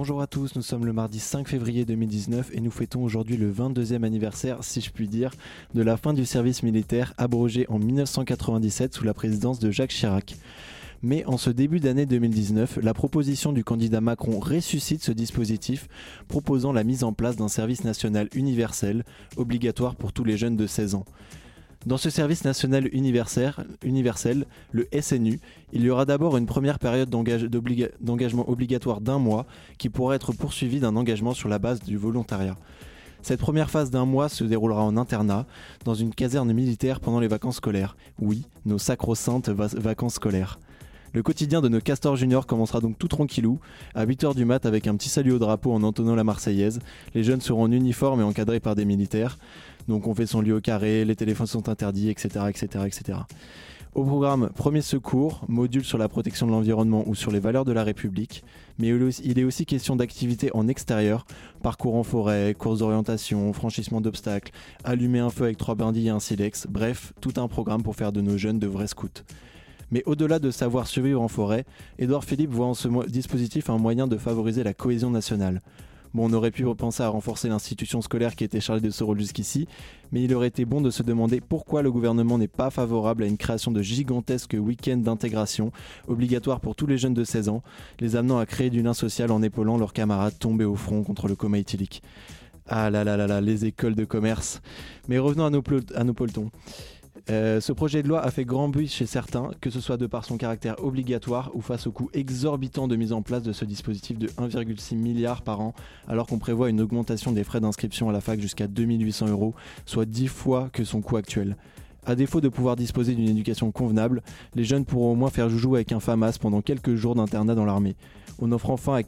Bonjour à tous, nous sommes le mardi 5 février 2019 et nous fêtons aujourd'hui le 22e anniversaire, si je puis dire, de la fin du service militaire abrogé en 1997 sous la présidence de Jacques Chirac. Mais en ce début d'année 2019, la proposition du candidat Macron ressuscite ce dispositif, proposant la mise en place d'un service national universel, obligatoire pour tous les jeunes de 16 ans. Dans ce service national universel, le SNU, il y aura d'abord une première période d'engagement obligatoire d'un mois qui pourra être poursuivie d'un engagement sur la base du volontariat. Cette première phase d'un mois se déroulera en internat, dans une caserne militaire pendant les vacances scolaires. Oui, nos sacro-saintes vacances scolaires. Le quotidien de nos castors juniors commencera donc tout tranquillou, à 8h du mat avec un petit salut au drapeau en entonnant la Marseillaise. Les jeunes seront en uniforme et encadrés par des militaires. Donc on fait son lit au carré, les téléphones sont interdits, etc. etc., etc. Au programme Premier secours, module sur la protection de l'environnement ou sur les valeurs de la République, mais il est aussi question d'activités en extérieur, parcours en forêt, courses d'orientation, franchissement d'obstacles, allumer un feu avec trois brindilles et un silex, bref, tout un programme pour faire de nos jeunes de vrais scouts. Mais au-delà de savoir survivre en forêt, Édouard Philippe voit en ce dispositif un moyen de favoriser la cohésion nationale. Bon, on aurait pu penser à renforcer l'institution scolaire qui était chargée de ce rôle jusqu'ici, mais il aurait été bon de se demander pourquoi le gouvernement n'est pas favorable à une création de gigantesques week-ends d'intégration, obligatoires pour tous les jeunes de 16 ans, les amenant à créer du lien social en épaulant leurs camarades tombés au front contre le coma éthylique. Ah là là là là, les écoles de commerce. Mais revenons à nos, à. Euh, ce projet de loi a fait grand bruit chez certains, que ce soit de par son caractère obligatoire ou face au coût exorbitant de mise en place de ce dispositif de 1,6 milliard par an, alors qu'on prévoit une augmentation des frais d'inscription à la fac jusqu'à 2800 euros, soit 10 fois que son coût actuel. À défaut de pouvoir disposer d'une éducation convenable, les jeunes pourront au moins faire joujou avec un FAMAS pendant quelques jours d'internat dans l'armée. On offre enfin à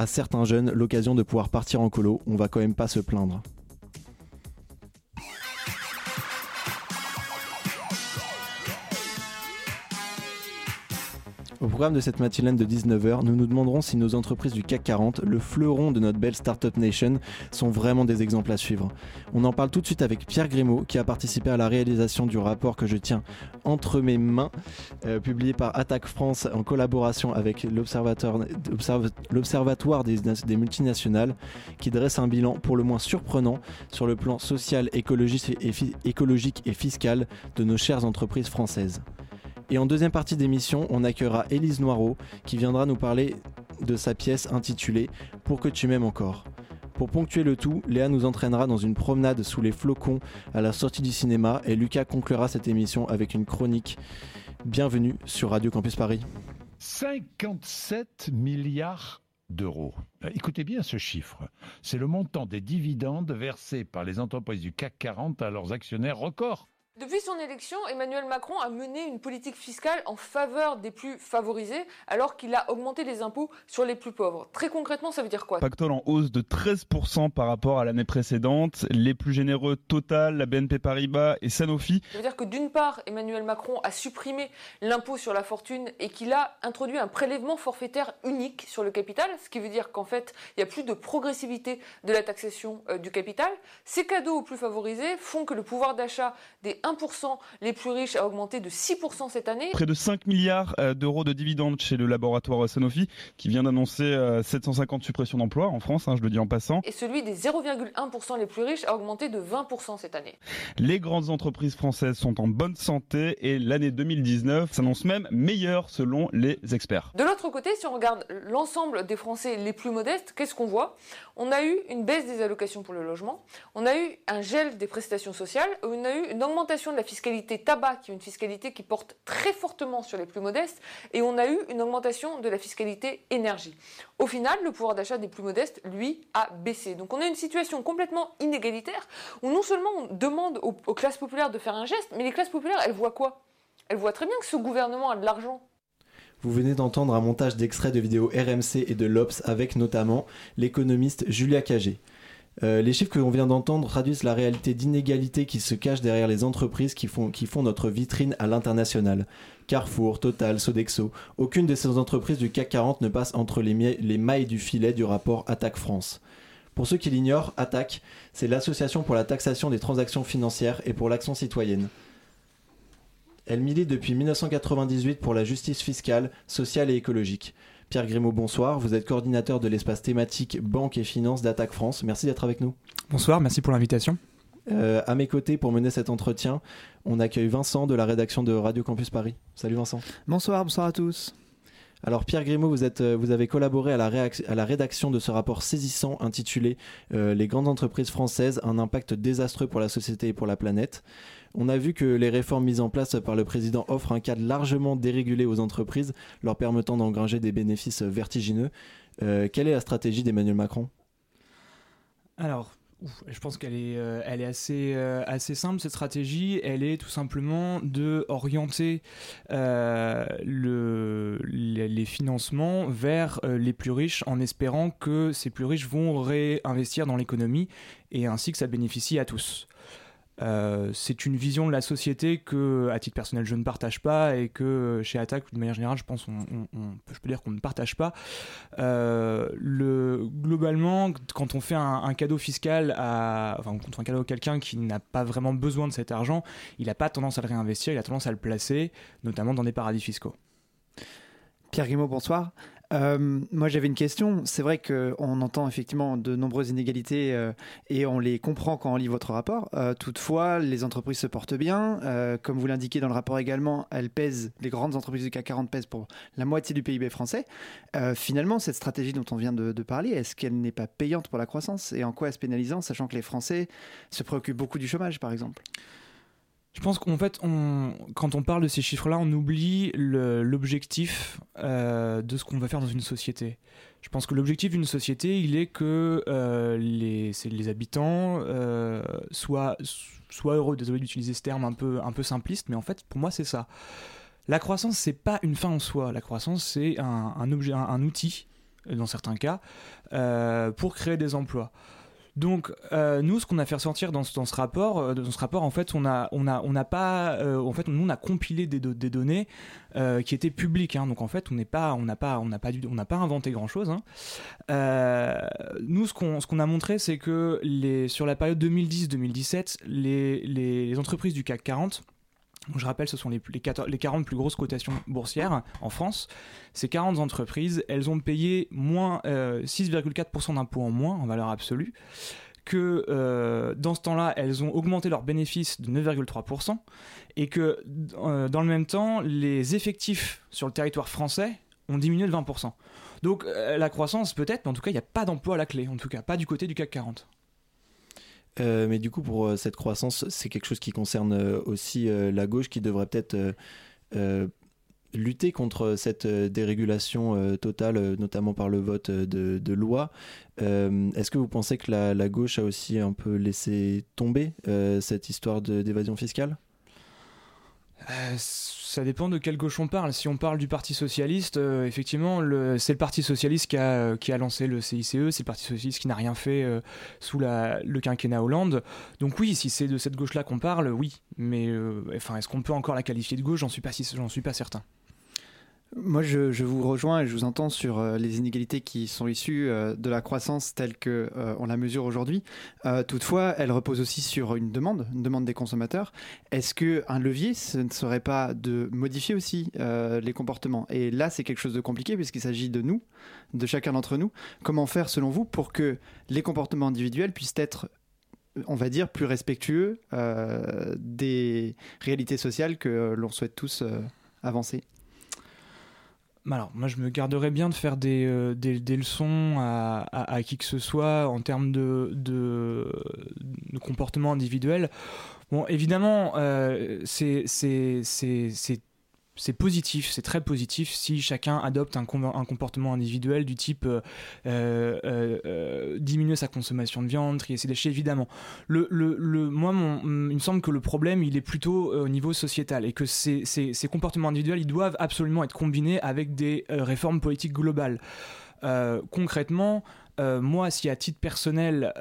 à certains jeunes l'occasion de pouvoir partir en colo, on va quand même pas se plaindre. Au programme de cette matinale de 19h, nous nous demanderons si nos entreprises du CAC 40, le fleuron de notre belle Startup Nation, sont vraiment des exemples à suivre. On en parle tout de suite avec Pierre Grimaud, qui a participé à la réalisation du rapport que je tiens entre mes mains, euh, publié par Attaque France en collaboration avec l'Observatoire des, des multinationales, qui dresse un bilan pour le moins surprenant sur le plan social, écologique et fiscal de nos chères entreprises françaises. Et en deuxième partie d'émission, on accueillera Élise Noireau qui viendra nous parler de sa pièce intitulée Pour que tu m'aimes encore. Pour ponctuer le tout, Léa nous entraînera dans une promenade sous les flocons à la sortie du cinéma et Lucas conclura cette émission avec une chronique. Bienvenue sur Radio Campus Paris. 57 milliards d'euros. Euh, écoutez bien ce chiffre. C'est le montant des dividendes versés par les entreprises du CAC 40 à leurs actionnaires records. Depuis son élection, Emmanuel Macron a mené une politique fiscale en faveur des plus favorisés, alors qu'il a augmenté les impôts sur les plus pauvres. Très concrètement, ça veut dire quoi? Pactole en hausse de 13% par rapport à l'année précédente. Les plus généreux, Total, la BNP Paribas et Sanofi. Ça veut dire que d'une part, Emmanuel Macron a supprimé l'impôt sur la fortune et qu'il a introduit un prélèvement forfaitaire unique sur le capital, ce qui veut dire qu'en fait, il n'y a plus de progressivité de la taxation euh, du capital. Ces cadeaux aux plus favorisés font que le pouvoir d'achat des 1% les plus riches a augmenté de 6% cette année. Près de 5 milliards euh, d'euros de dividendes chez le laboratoire Sanofi qui vient d'annoncer 750 euh, suppressions d'emplois en France, hein, je le dis en passant. Et celui des 0,1% les plus riches a augmenté de 20% cette année. Les grandes entreprises françaises sont en bonne santé et l'année 2019 s'annonce même meilleure selon les experts. De l'autre côté, si on regarde l'ensemble des Français les plus modestes, qu'est-ce qu'on voit? On a eu une baisse des allocations pour le logement, on a eu un gel des prestations sociales, on a eu une augmentation de la fiscalité tabac, qui est une fiscalité qui porte très fortement sur les plus modestes, et on a eu une augmentation de la fiscalité énergie. Au final, le pouvoir d'achat des plus modestes, lui, a baissé. Donc on a une situation complètement inégalitaire, où non seulement on demande aux, classes populaires de faire un geste, mais les classes populaires, elles voient quoi? Elles voient très bien que ce gouvernement a de l'argent Vous venez d'entendre un montage d'extraits de vidéos RMC et de l'Obs avec notamment l'économiste Julia Cagé. Euh, les chiffres que l'on vient d'entendre traduisent la réalité d'inégalité qui se cache derrière les entreprises qui font, notre vitrine à l'international. Carrefour, Total, Sodexo, aucune de ces entreprises du CAC 40 ne passe entre les, les mailles du filet du rapport Attaque France. Pour ceux qui l'ignorent, Attaque, c'est l'association pour la taxation des transactions financières et pour l'action citoyenne. Elle milite depuis 1998 pour la justice fiscale, sociale et écologique. Pierre Grimaud, bonsoir. Vous êtes coordinateur de l'espace thématique Banque et Finances d'Attaque France. Merci d'être avec nous. Bonsoir, merci pour l'invitation. Euh, à mes côtés, pour mener cet entretien, on accueille Vincent de la rédaction de Radio Campus Paris. Salut Vincent. Bonsoir, bonsoir à tous. Alors Pierre Grimaud, vous, êtes, euh, vous avez collaboré à la, à la, rédaction de ce rapport saisissant intitulé euh, Les grandes entreprises françaises, un impact désastreux pour la société et pour la planète. On a vu que les réformes mises en place par le président offrent un cadre largement dérégulé aux entreprises, leur permettant d'engranger des bénéfices vertigineux. Euh, quelle est la stratégie d'Emmanuel Macron? Alors, je pense qu'elle est, euh, euh, assez simple cette stratégie. Elle est tout simplement de orienter le, les, financements vers les plus riches en espérant que ces plus riches vont réinvestir dans l'économie et ainsi que ça bénéficie à tous. Euh, c'est une vision de la société que, à titre personnel, je ne partage pas et que chez Attaque, de manière générale, je pense, on, je peux dire qu'on ne partage pas. Euh, le, globalement, quand on fait un, cadeau fiscal à, enfin, quand on fait un cadeau à quelqu'un qui n'a pas vraiment besoin de cet argent, il n'a pas tendance à le réinvestir, il a tendance à le placer, notamment dans des paradis fiscaux. Pierre Guimau, bonsoir. Euh, moi, j'avais une question. C'est vrai qu'on entend effectivement de nombreuses inégalités euh, et on les comprend quand on lit votre rapport. Euh, toutefois, les entreprises se portent bien. comme vous l'indiquez dans le rapport également, elles pèsent, les grandes entreprises du CAC 40 pèsent pour la moitié du PIB français. finalement, cette stratégie dont on vient de, de parler, est-ce qu'elle n'est pas payante pour la croissance? Et en quoi est-ce pénalisant, sachant que les Français se préoccupent beaucoup du chômage, par exemple? Je pense qu'en fait, quand on parle de ces chiffres-là, on oublie l'objectif euh, de ce qu'on va faire dans une société. Je pense que l'objectif d'une société, il est que euh, les, habitants euh, soient, heureux. Désolé d'utiliser ce terme un peu, simpliste, mais en fait, pour moi, c'est ça. La croissance, c'est pas une fin en soi. La croissance, c'est un, un, outil, dans certains cas, pour créer des emplois. Donc euh, nous, ce qu'on a fait ressortir dans, ce rapport, euh, dans ce rapport, en fait, on a, on a, on pas, euh, en fait, nous on a compilé des, des données qui étaient publiques. Hein. donc en fait, on n'est pas, on n'a pas, on n'a pas, on n'a pas inventé grand chose. Hein. nous, ce qu'on, ce qu'on a montré, c'est que les, sur la période 2010-2017, les, les entreprises du CAC 40 je rappelle, ce sont les, les, 40 plus grosses cotations boursières en France. Ces 40 entreprises, elles ont payé moins 6,4% euh, d'impôts en moins en valeur absolue. Que euh, dans ce temps-là, elles ont augmenté leurs bénéfices de 9,3%. Et que euh, dans le même temps, les effectifs sur le territoire français ont diminué de 20%. Donc la croissance peut-être, mais en tout cas, il n'y a pas d'emploi à la clé. En tout cas, pas du côté du CAC 40. Euh, mais du coup, pour euh, cette croissance, c'est quelque chose qui concerne euh, aussi la gauche qui devrait peut-être lutter contre cette dérégulation totale, notamment par le vote de, de loi. Est-ce que vous pensez que la, gauche a aussi un peu laissé tomber cette histoire d'évasion fiscale? Ça dépend de quelle gauche on parle. Si on parle du Parti Socialiste, euh, effectivement, c'est le Parti Socialiste qui a, a lancé le CICE, c'est le Parti Socialiste qui n'a rien fait euh, sous le quinquennat Hollande. Donc oui, si c'est de cette gauche-là qu'on parle, oui. Mais euh, enfin, est-ce qu'on peut encore la qualifier de gauche? J'en suis j'en suis pas certain. Moi, je, vous rejoins et je vous entends sur euh, les inégalités qui sont issues euh, de la croissance telle que euh, on la mesure aujourd'hui. toutefois, elle repose aussi sur une demande, une demande des consommateurs. Est-ce que un levier, ce ne serait pas de modifier aussi les comportements? Et là, c'est quelque chose de compliqué puisqu'il s'agit de nous, de chacun d'entre nous. Comment faire, selon vous, pour que les comportements individuels puissent être on va dire, plus respectueux des réalités sociales que l'on souhaite tous avancer? Alors, moi, je me garderais bien de faire des, euh, des, leçons à, qui que ce soit en termes de, de, comportement individuel. Bon, évidemment, euh, c'est c'est positif, c'est très positif si chacun adopte un, comportement individuel du type euh, euh, euh, diminuer sa consommation de viande, trier ses déchets, évidemment. Moi, il me semble que le problème, il est plutôt au niveau sociétal et que ces, comportements individuels, ils doivent absolument être combinés avec des réformes politiques globales. concrètement, moi, si à titre personnel,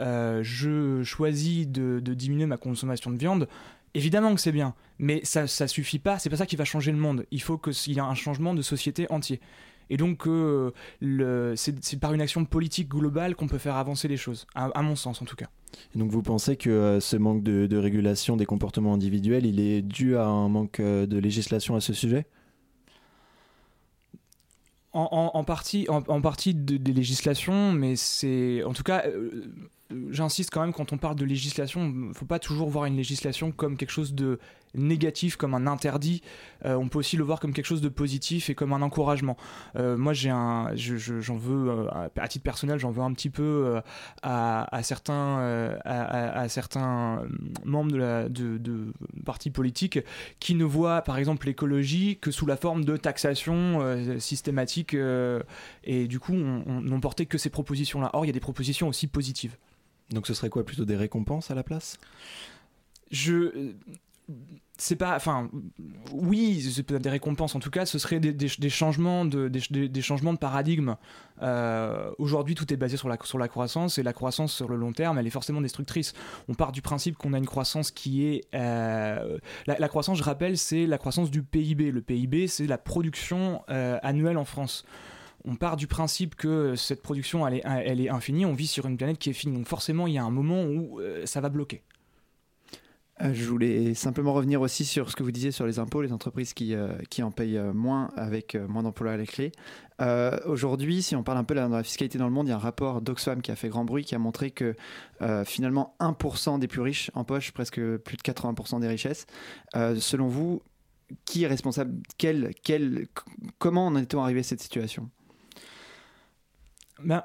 je choisis de, diminuer ma consommation de viande, Évidemment que c'est bien, mais ça, ça suffit pas, c'est pas ça qui va changer le monde. Il faut qu'il y ait un changement de société entier. Et donc, euh, c'est par une action politique globale qu'on peut faire avancer les choses, à, mon sens en tout cas. Et donc, vous pensez que euh, ce manque de, régulation des comportements individuels, il est dû à un manque euh, de législation à ce sujet? En, partie, en, partie des législations, mais c'est en tout cas j'insiste quand même quand on parle de législation, faut pas toujours voir une législation comme quelque chose de négatif, comme un interdit. Euh, on peut aussi le voir comme quelque chose de positif et comme un encouragement. Euh, moi, j'ai un, j'en veux euh, à titre personnel, j'en veux un petit peu à, certains, à, certains membres de, la, de, partis politiques qui ne voient, par exemple, l'écologie que sous la forme de taxation systématique et du coup, on n'ont porté que ces propositions-là. Or, il y a des propositions aussi positives. Donc ce serait quoi plutôt des récompenses à la place? Je c'est pas enfin oui c'est peut-être des récompenses en tout cas ce serait des, changements de des, changements de paradigme. Euh, aujourd'hui tout est basé sur la sur la croissance et la croissance sur le long terme elle est forcément destructrice. On part du principe qu'on a une croissance qui est euh, la, croissance je rappelle c'est la croissance du PIB le PIB c'est la production euh, annuelle en France on part du principe que cette production, elle est, infinie, on vit sur une planète qui est finie. Donc forcément, il y a un moment où euh, ça va bloquer. Euh, je voulais simplement revenir aussi sur ce que vous disiez sur les impôts, les entreprises qui, euh, en payent moins avec moins d'emplois à la clé. Aujourd'hui, si on parle un peu de la fiscalité dans le monde, il y a un rapport d'Oxfam qui a fait grand bruit, qui a montré que finalement 1% des plus riches empochent presque plus de 80% des richesses. selon vous, qui est responsable quel, quel, Comment en est-on arrivé à cette situation? Ben,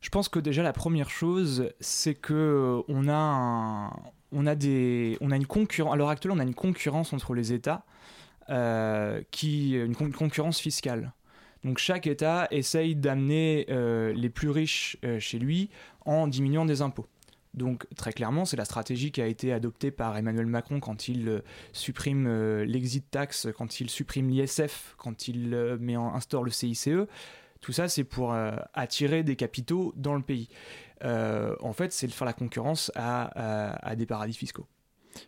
je pense que déjà la première chose, c'est que euh, on a on a des, on a une concurrence. À l'heure on a une concurrence entre les États, euh, qui, une, concurrence fiscale. Donc chaque État essaye d'amener euh, les plus riches chez lui en diminuant des impôts. Donc très clairement, c'est la stratégie qui a été adoptée par Emmanuel Macron quand il supprime l'exit tax, quand il supprime l'ISF, quand il met en, instaure le CICE. Tout ça, c'est pour euh, attirer des capitaux dans le pays. Euh, en fait, c'est de faire la concurrence à, des paradis fiscaux.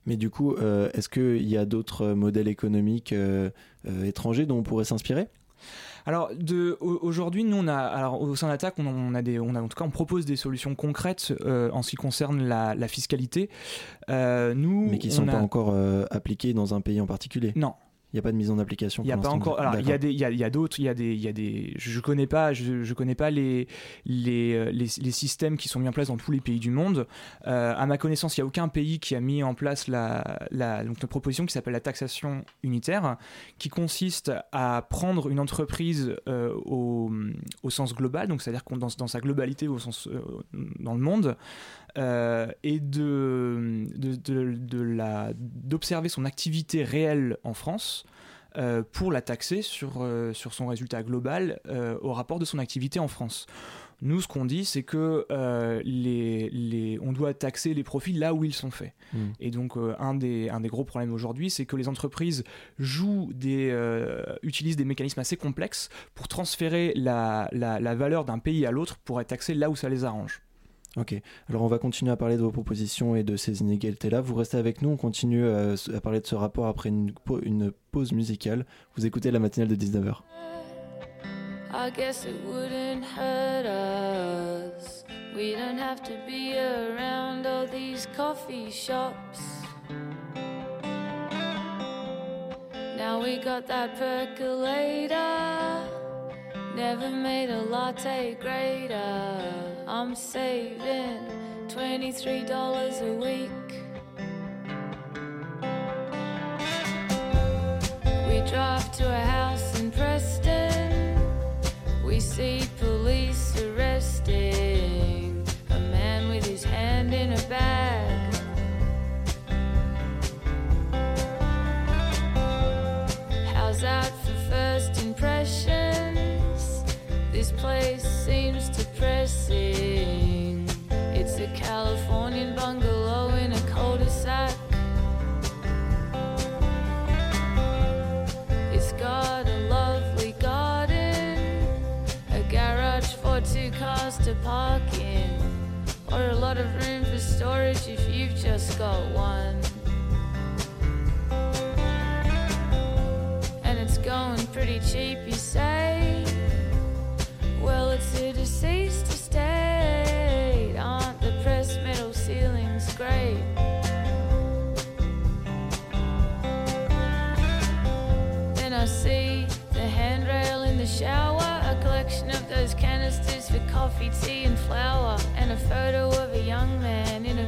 Mais du coup, euh, est-ce qu'il y a d'autres modèles économiques étrangers dont on pourrait s'inspirer? Alors aujourd'hui, nous on a alors au sein d'Attaque, on, a des, on a en tout cas on propose des solutions concrètes en ce qui concerne la, fiscalité. nous, mais qui ne sont pas encore appliquées dans un pays en particulier? Non, il n'y a pas de mise en application. Il n'y a pas encore. Alors il y a des, il y a, y a d'autres, il y a des, il y a des. Je connais pas, je, je connais pas les, les, euh, les, les, systèmes qui sont mis en place dans tous les pays du monde. Euh, à ma connaissance, il n'y a aucun pays qui a mis en place la, la donc une proposition qui s'appelle la taxation unitaire, qui consiste à prendre une entreprise euh, au, au, sens global, donc c'est-à-dire dans, dans sa globalité au sens euh, dans le monde, euh, et de, de, de, la, d'observer son activité réelle en France euh, pour la taxer sur, euh, sur son résultat global au rapport de son activité en France. Nous, ce qu'on dit, c'est que les, les, on doit taxer les profits là où ils sont faits. Mmh. Et donc, un, des, un des gros problèmes aujourd'hui, c'est que les entreprises jouent des, utilisent des mécanismes assez complexes pour transférer la, la, la valeur d'un pays à l'autre pour être taxées là où ça les arrange. Ok, alors on va continuer à parler de vos propositions et de ces inégalités-là. Vous restez avec nous, on continue à, à parler de ce rapport après une, une, pause musicale. Vous écoutez la matinale de 19h. I guess it wouldn't hurt us. We don't have to be around all these coffee shops. Now we got that percolator. Never made a latte greater. I'm saving $23 a week. We drive to a house in Preston. We see storage if you've just got one. And it's going pretty cheap, you say? Well, it's a deceased estate. Aren't the pressed metal ceilings great? Then I see the handrail in the shower, a collection of those canisters for coffee, tea, and flour, and a photo of a young man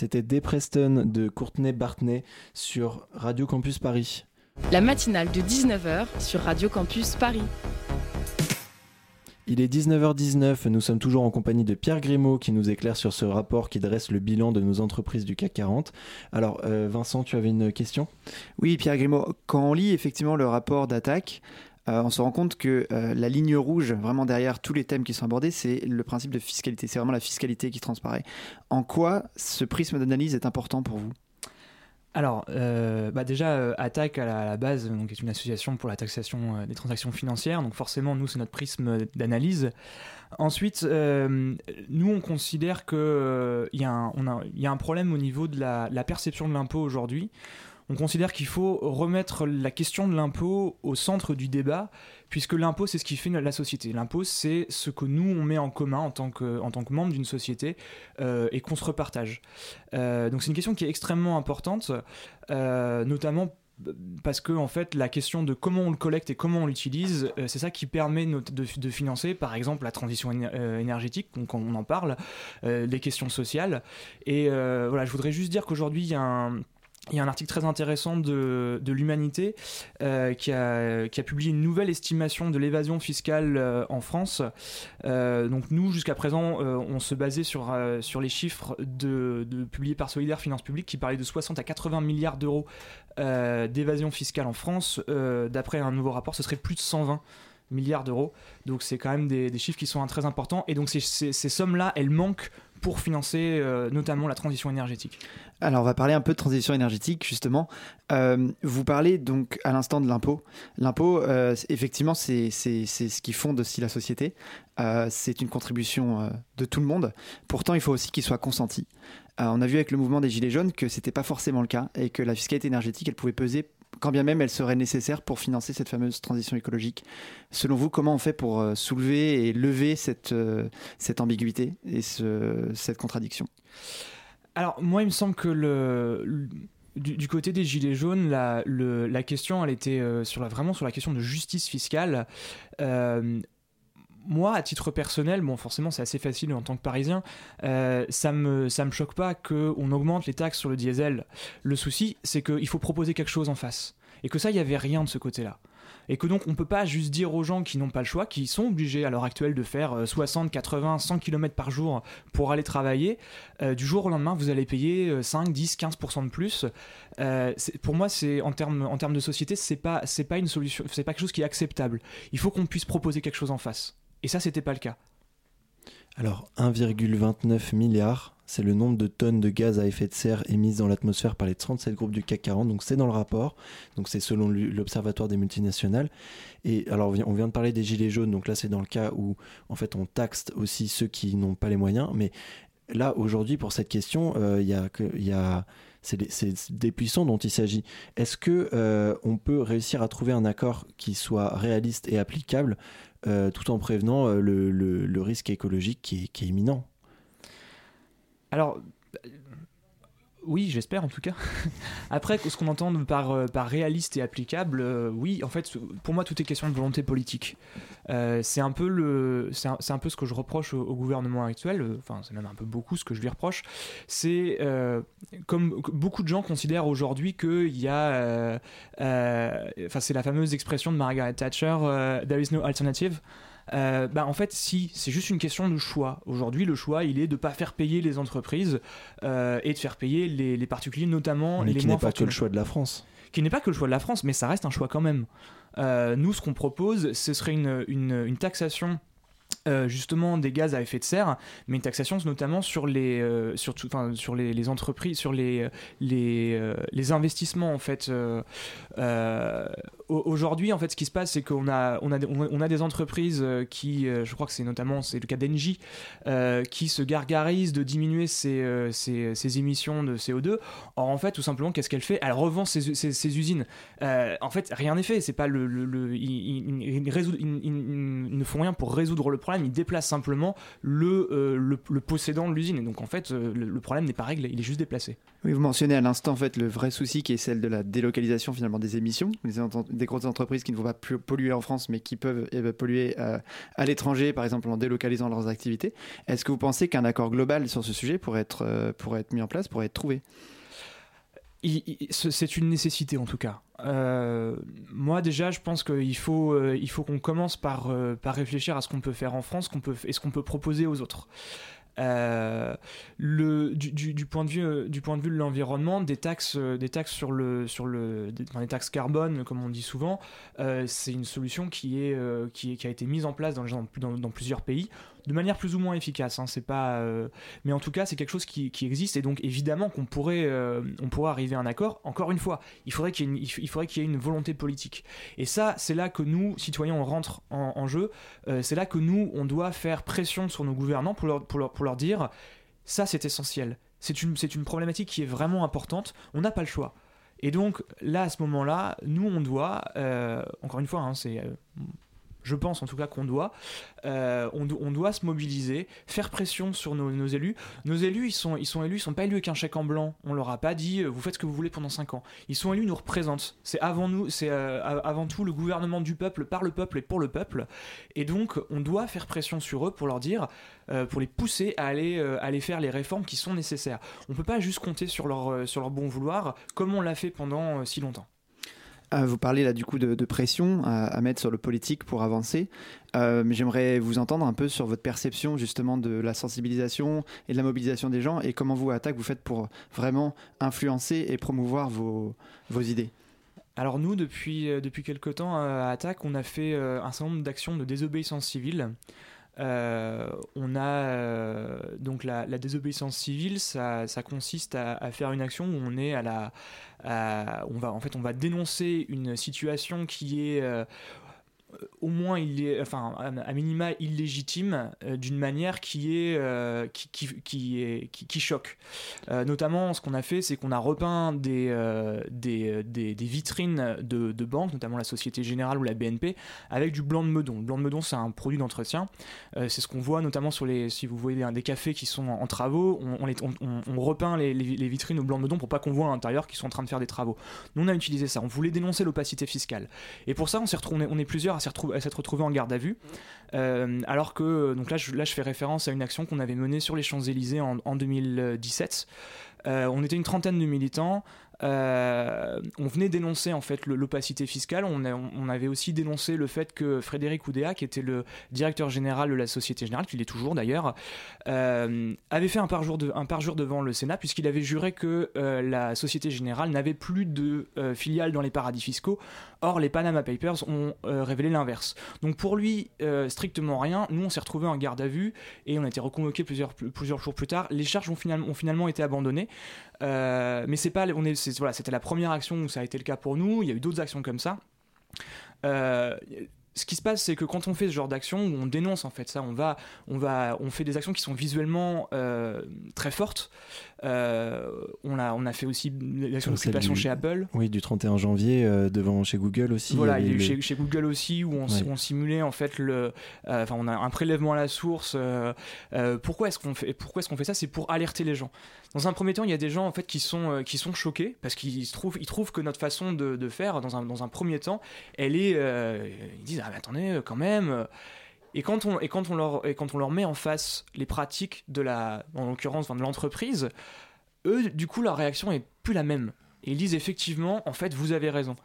C'était Depreston de Courtenay Bartney sur Radio Campus Paris. La matinale de 19h sur Radio Campus Paris. Il est 19h19, nous sommes toujours en compagnie de Pierre Grimaud qui nous éclaire sur ce rapport qui dresse le bilan de nos entreprises du CAC 40. Alors euh, Vincent, tu avais une question? Oui, Pierre Grimaud, quand on lit effectivement le rapport d'attaque, euh, on se rend compte que euh, la ligne rouge, vraiment derrière tous les thèmes qui sont abordés, c'est le principe de fiscalité. C'est vraiment la fiscalité qui transparaît. En quoi ce prisme d'analyse est important pour vous? Alors, euh, bah déjà, euh, Attaque à la, base est une association pour la taxation des transactions financières. Donc forcément, nous, c'est notre prisme d'analyse. Ensuite, nous, on considère qu'il y, a un- problème au niveau de la perception de l'impôt aujourd'hui. On considère qu'il faut remettre la question de l'impôt au centre du débat, puisque l'impôt, c'est ce qui fait la société. L'impôt, c'est ce que nous, on met en commun en tant que, en tant que membre d'une société euh, et qu'on se repartage. Euh, donc c'est une question qui est extrêmement importante, euh, notamment parce que en fait la question de comment on le collecte et comment on l'utilise, c'est ça qui permet de, financer par exemple la transition éner- énergétique, donc on en parle, les questions sociales. Et voilà, je voudrais juste dire qu'aujourd'hui il y a un il y a un article très intéressant de, l'Humanité euh, qui, a, publié une nouvelle estimation de l'évasion fiscale euh, en France. Euh, donc nous, jusqu'à présent, on se basait sur, sur les chiffres publiés par Solidaire Finances Publiques qui parlaient de 60 à 80 milliards d'euros d'évasion fiscale en France. D'après un nouveau rapport, ce serait plus de 120 milliards d'euros. Donc c'est quand même des, chiffres qui sont très importants. Et donc ces sommes-là, elles manquent pour financer euh, notamment la transition énergétique. Alors on va parler un peu de transition énergétique justement. Euh, vous parlez donc à l'instant de l'impôt. L'impôt, euh, effectivement, c'est ce qui fonde aussi la société. C'est une contribution de tout le monde. Pourtant, il faut aussi qu'il soit consenti. on a vu avec le mouvement des Gilets jaunes que c'était pas forcément le cas et que la fiscalité énergétique, elle pouvait peser quand bien même elle serait nécessaire pour financer cette fameuse transition écologique. Selon vous, comment on fait pour soulever et lever cette, cette ambiguïté et ce, cette contradiction? Alors moi, il me semble que du, côté des gilets jaunes, la, question, était euh, sur la, vraiment sur la question de justice fiscale. Euh, moi, à titre personnel, bon, forcément, c'est assez facile en tant que Parisien, euh, ça me ça me choque pas que on augmente les taxes sur le diesel. Le souci, c'est qu'il faut proposer quelque chose en face, et que ça, il y avait rien de ce côté-là et que donc on peut pas juste dire aux gens qui n'ont pas le choix, qui sont obligés à l'heure actuelle de faire 60, 80, 100 km par jour pour aller travailler, euh, du jour au lendemain vous allez payer 5, 10, 15% de plus. Euh, pour moi, en termes en termes de société, c'est pas pas une solution, c'est pas quelque chose qui est acceptable. Il faut qu'on puisse proposer quelque chose en face. Et ça, c'était pas le cas. Alors 1,29 milliard, c'est le nombre de tonnes de gaz à effet de serre émises dans l'atmosphère par les 37 groupes du CAC 40. Donc c'est dans le rapport. Donc c'est selon l'Observatoire des multinationales. Et alors on vient de parler des gilets jaunes. Donc là c'est dans le cas où en fait on taxe aussi ceux qui n'ont pas les moyens. Mais là aujourd'hui pour cette question, il euh, y a il y a c'est des, des, puissants dont il s'agit. Est-ce que euh, on peut réussir à trouver un accord qui soit réaliste et applicable? Euh, tout en prévenant euh, le, risque écologique qui est, qui est imminent oui, j'espère en tout cas. Après, ce qu'on entend par, par réaliste et applicable, euh, oui, en fait, pour moi, tout est question de volonté politique. Euh, c'est un peu le, c'est un, peu ce que je reproche au, gouvernement actuel. Enfin, c'est même un peu beaucoup ce que je lui reproche. C'est euh, comme beaucoup de gens considèrent aujourd'hui qu'il y a, enfin, c'est la fameuse expression de Margaret Thatcher, "There is no alternative". Euh, bah en fait, si, c'est juste une question de choix. Aujourd'hui, le choix, il est de ne pas faire payer les entreprises euh, et de faire payer les, les particuliers, notamment mais les qui moins n'est pas que le choix de la France. Qui n'est pas que le choix de la France, mais ça reste un choix quand même. Euh, nous, ce qu'on propose, ce serait une, une, une taxation euh, justement des gaz à effet de serre, mais une taxation notamment sur les, euh, sur, les, les, entreprises, sur les, les, euh, les investissements en fait. Aujourd'hui, en fait, ce qui se passe, c'est qu'on a, on a, on a des entreprises qui, je crois que c'est notamment c'est le cas d'Engie, qui se gargarisent de diminuer ses, ses, émissions de CO2. Or, en fait, tout simplement, qu'est-ce qu'elle fait? Elle revend ses, ses, usines. en fait, rien n'est fait. C'est pas le, le, ils, ils, ils, ne font rien pour résoudre le problème, il déplace simplement le, euh, le, le, possédant de l'usine. Et donc en fait, euh, le, problème n'est pas réglé, il est juste déplacé. Oui, vous mentionnez à l'instant en fait le vrai souci qui est celle de la délocalisation finalement des émissions, des grosses entreprises qui ne vont pas polluer en France mais qui peuvent polluer euh, à l'étranger, par exemple en délocalisant leurs activités. Est-ce que vous pensez qu'un accord global sur ce sujet pourrait être, pourrait être mis en place, pourrait être trouvé? C'est une nécessité en tout cas. Euh, moi déjà, je pense qu'il faut, euh, faut qu'on commence par, euh, par réfléchir à ce qu'on peut faire en France, qu'on peut, et ce qu'on peut proposer aux autres. Du, point de vue, de l'environnement, des taxes, sur le, taxes carbone, comme on dit souvent, c'est une solution qui a été mise en place dans plusieurs pays de manière plus ou moins efficace. Hein, c'est pas, euh, mais en tout cas, c'est quelque chose qui, existe et donc évidemment qu'on pourrait, euh, on pourrait arriver à un accord. Encore une fois, il faudrait qu'il y ait une, volonté politique. Et ça, c'est là que nous, citoyens, on rentre en, jeu. Euh, c'est là que nous, on doit faire pression sur nos gouvernants pour leur, dire, ça, c'est essentiel. C'est une, c'est une problématique qui est vraiment importante. On n'a pas le choix. Et donc là, à ce moment-là, nous, on doit, encore une fois, hein, c'est je pense en tout cas qu'on doit, euh, se mobiliser, faire pression sur nos, élus. Nos élus, ils sont, sont élus, ils sont pas élus avec un chèque en blanc. On leur a pas dit, euh, vous faites ce que vous voulez pendant 5 ans. Ils sont élus, nous représentent. C'est avant nous, c'est euh, avant tout le gouvernement du peuple, par le peuple et pour le peuple. Et donc, on doit faire pression sur eux pour leur dire, pour les pousser à aller, faire les réformes qui sont nécessaires. On peut pas juste compter sur leur, bon vouloir, comme on l'a fait pendant si longtemps. Euh, vous parlez là du coup de, pression à, à mettre sur le politique pour avancer. Euh, j'aimerais vous entendre un peu sur votre perception justement de la sensibilisation et de la mobilisation des gens et comment vous, à Attaque, vous faites pour vraiment influencer et promouvoir vos, vos idées. Alors nous, depuis, euh, depuis quelques temps euh, à Attaque, on a fait euh, un certain nombre d'actions de désobéissance civile. Euh, on a euh, donc la, désobéissance civile, ça, consiste à, faire une action où on est à la, on va en fait on va dénoncer une situation qui est euh, au moins il est, enfin à minima illégitime euh, d'une manière qui est euh, qui, qui, est qui, choque. Euh, notamment, ce qu'on a fait, c'est qu'on a repeint des, des, des, vitrines de, banques, notamment la Société Générale ou la BNP, avec du blanc de meudon. Le blanc de meudon, c'est un produit d'entretien. C'est ce qu'on voit notamment sur les, si vous voyez des, cafés qui sont en, travaux, on, on repeint les vitrines au blanc de meudon pour pas qu'on voit à l'intérieur qu'ils sont en train de faire des travaux. Nous, on a utilisé ça. On voulait dénoncer l'opacité fiscale. Et pour ça, on s'est retrouvé, on est plusieurs à s'être retrouvé- à s'être retrouvés en garde à vue. Euh, alors que, donc là je, fais référence à une action qu'on avait menée sur les Champs-Élysées en, en 2017. Euh, on était une trentaine de militants. Euh, on venait dénoncer en fait l'opacité fiscale. On, avait aussi dénoncé le fait que Frédéric Oudéa, qui était le directeur général de la Société Générale, qu'il est toujours d'ailleurs, avait fait un parjure, de, devant le Sénat puisqu'il avait juré que la Société Générale n'avait plus de filiales dans les paradis fiscaux. Or, les Panama Papers ont euh, révélé l'inverse. Donc pour lui, euh, strictement rien. Nous, on s'est retrouvés en garde à vue et on a été reconvoqués plusieurs, jours plus tard. Les charges ont finalement, été abandonnées. Euh, mais c'est pas, voilà, c'était la première action où ça a été le cas pour nous. Il y a eu d'autres actions comme ça. Euh, ce qui se passe, c'est que quand on fait ce genre d'action on dénonce en fait ça, on va, on va, on fait des actions qui sont visuellement euh, très fortes. Euh, on a, on a fait aussi Celle d'occupation chez Apple. Oui, du 31 janvier euh, devant chez Google aussi. Voilà, il y a eu chez, le- chez Google aussi où on, Ouais. où on simulait en fait le, enfin on a un prélèvement à la source. pourquoi est-ce qu'on fait, pourquoi est-ce qu'on fait ça? C'est pour alerter les gens. Dans un premier temps, il y a des gens en fait qui sont qui sont choqués parce qu'ils trouvent, ils trouvent que notre façon de, de faire dans un dans un premier temps, elle est, ils disent ah mais attendez euh, quand même. euh, et quand, on, leur, met en face les pratiques de la, en l'occurrence de l'entreprise, eux, du coup, leur réaction est plus la même. Et ils disent effectivement, en fait, vous avez raison.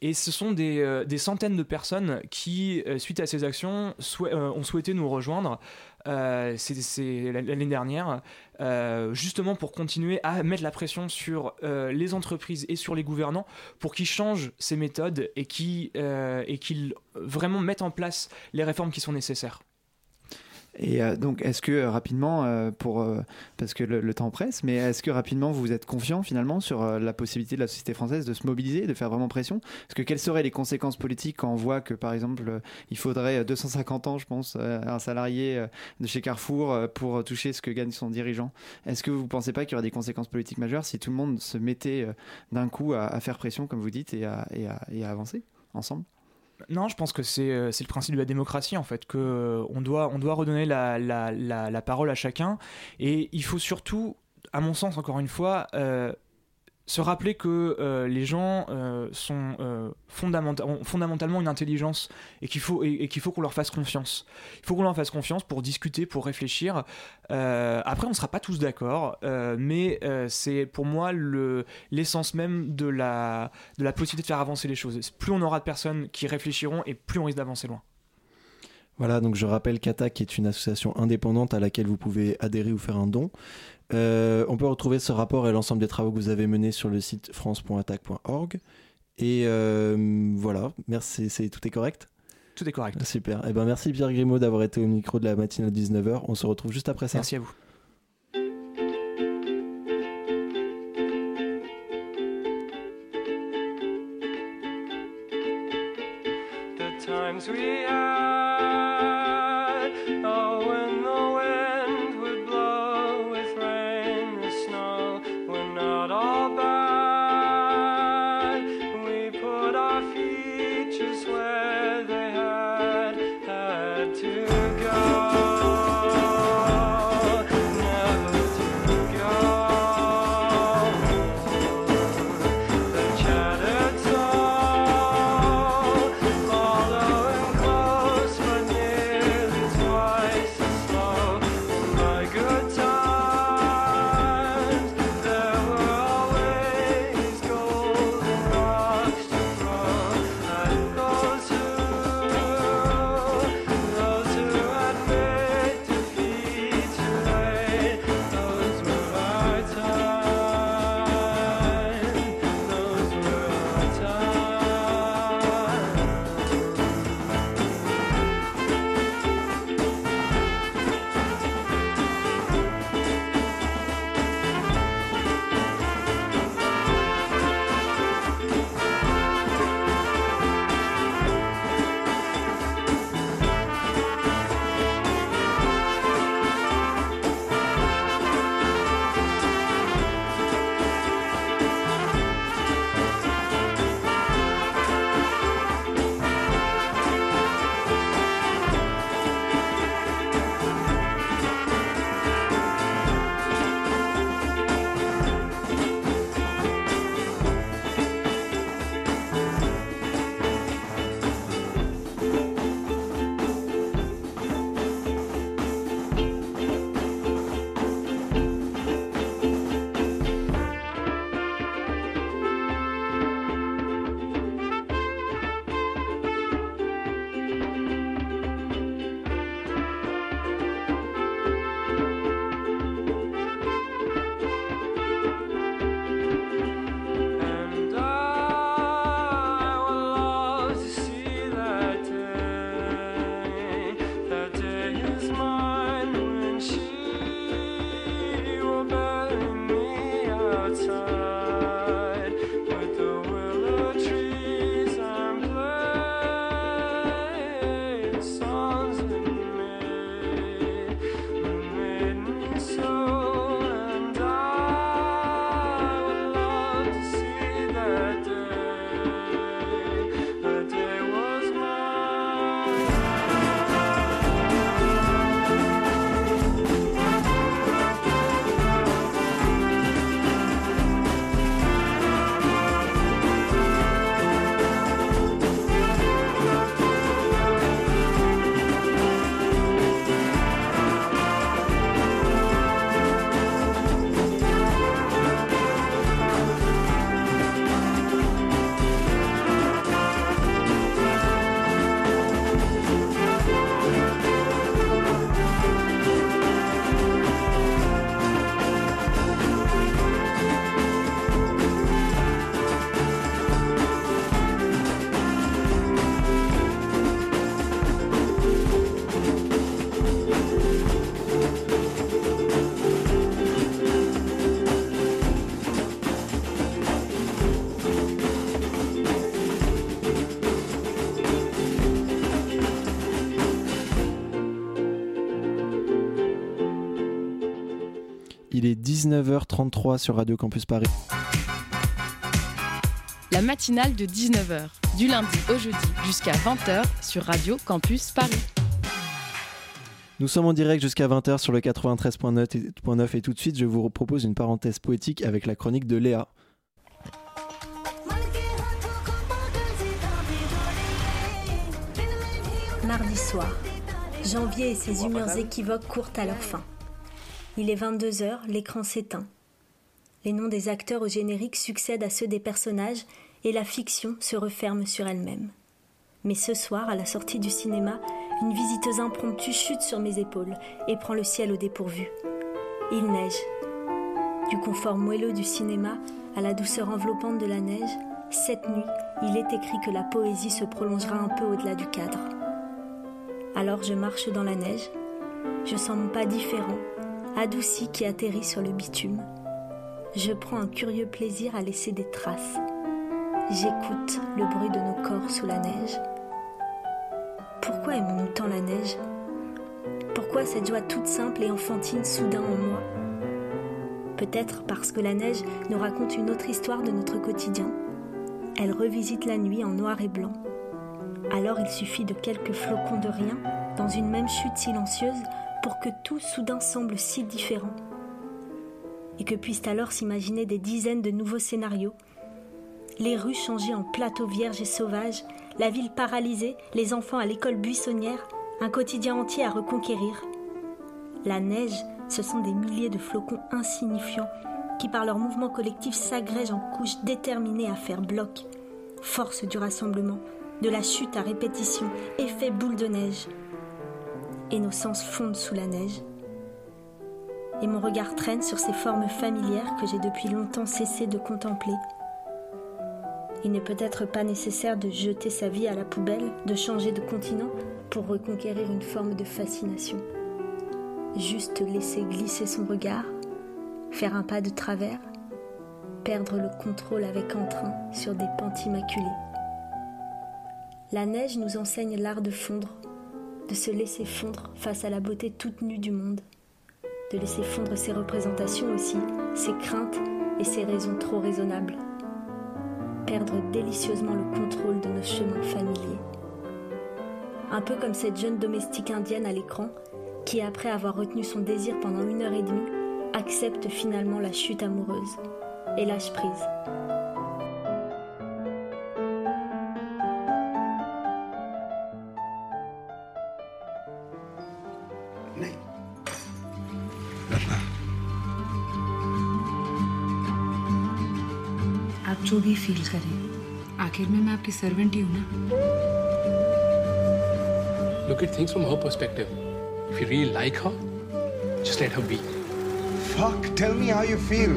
Et ce sont des, euh, des centaines de personnes qui, euh, suite à ces actions, euh, ont souhaité nous rejoindre. L'année dernière, justement pour continuer à mettre la pression sur les entreprises et sur les gouvernants pour qu'ils changent ces méthodes et qu'ils vraiment mettent en place les réformes qui sont nécessaires. Et euh, donc, est-ce que euh, rapidement, euh, parce que le, temps presse, mais est-ce que rapidement vous êtes confiant finalement sur la possibilité de la société française de se mobiliser, de faire vraiment pression? Parce que quelles seraient les conséquences politiques quand on voit que par exemple il faudrait euh, 250 ans, je pense, à un salarié de chez Carrefour pour toucher ce que gagne son dirigeant? Est-ce que vous ne pensez pas qu'il y aurait des conséquences politiques majeures si tout le monde se mettait d'un coup à, faire pression, comme vous dites, et à avancer ensemble? Non, je pense que c'est euh, c'est le principe de la démocratie en fait, que euh, on doit, on doit redonner la, la, la, la parole à chacun. Et il faut surtout, à mon sens encore une fois, euh, se rappeler que euh, les gens euh, sont euh, ont fondamentalement une intelligence et qu'il faut, qu'on leur fasse confiance. Il faut qu'on leur fasse confiance pour discuter, pour réfléchir. Après, on ne sera pas tous d'accord, mais c'est pour moi le- l'essence même de la, de la possibilité de faire avancer les choses. Plus on aura de personnes qui réfléchiront et plus on risque d'avancer loin. Voilà, donc je rappelle qu'ATTAC est une association indépendante à laquelle vous pouvez adhérer ou faire un don. Euh, on peut retrouver ce rapport et l'ensemble des travaux que vous avez menés sur le site france.attac.org. Et euh, voilà, merci, c'est, tout est correct? Tout est correct. Super. Eh ben, merci Pierre Grimaud d'avoir été au micro de la matinale de 19h. On se retrouve juste après ça. Merci à vous. 19h33 sur Radio Campus Paris. La matinale de 19h, du lundi au jeudi jusqu'à 20h sur Radio Campus Paris. Nous sommes en direct jusqu'à 20h sur le 93.9 et, .9 et tout de suite je vous propose une parenthèse poétique avec la chronique de Léa. Mardi soir. Janvier et ses humeurs équivoques courent à leur fin. Il est 22h, l'écran s'éteint. Les noms des acteurs au générique succèdent à ceux des personnages et la fiction se referme sur elle-même. Mais ce soir, à la sortie du cinéma, une visiteuse impromptue chute sur mes épaules et prend le ciel au dépourvu. Il neige. Du confort moelleux du cinéma à la douceur enveloppante de la neige, cette nuit, il est écrit que la poésie se prolongera un peu au-delà du cadre. Alors je marche dans la neige, je sens mon pas différent, adouci qui atterrit sur le bitume. Je prends un curieux plaisir à laisser des traces. J'écoute le bruit de nos corps sous la neige. Pourquoi aimons-nous tant la neige? Pourquoi cette joie toute simple et enfantine soudain en moi? Peut-être parce que la neige nous raconte une autre histoire de notre quotidien. Elle revisite la nuit en noir et blanc. Alors il suffit de quelques flocons de rien dans une même chute silencieuse pour que tout soudain semble si différent. Et que puissent alors s'imaginer des dizaines de nouveaux scénarios. Les rues changées en plateaux vierges et sauvages, la ville paralysée, les enfants à l'école buissonnière, un quotidien entier à reconquérir. La neige, ce sont des milliers de flocons insignifiants qui par leur mouvement collectif s'agrègent en couches déterminées à faire bloc. Force du rassemblement, de la chute à répétition, effet boule de neige. Et nos sens fondent sous la neige. Et mon regard traîne sur ces formes familières que j'ai depuis longtemps cessé de contempler. Il n'est peut-être pas nécessaire de jeter sa vie à la poubelle, de changer de continent pour reconquérir une forme de fascination. Juste laisser glisser son regard, faire un pas de travers, perdre le contrôle avec entrain sur des pentes immaculées. La neige nous enseigne l'art de fondre, de se laisser fondre face à la beauté toute nue du monde, de laisser fondre ses représentations aussi, ses craintes et ses raisons trop raisonnables, perdre délicieusement le contrôle de nos chemins familiers. Un peu comme cette jeune domestique indienne à l'écran qui, après avoir retenu son désir pendant une heure et demie, accepte finalement la chute amoureuse et lâche prise. आप जो भी फील करें। आखिर में मैं आपकी सर्वेंट ही हूँ ना। Look at things from her perspective if you really like her just let her be fuck tell me how you feel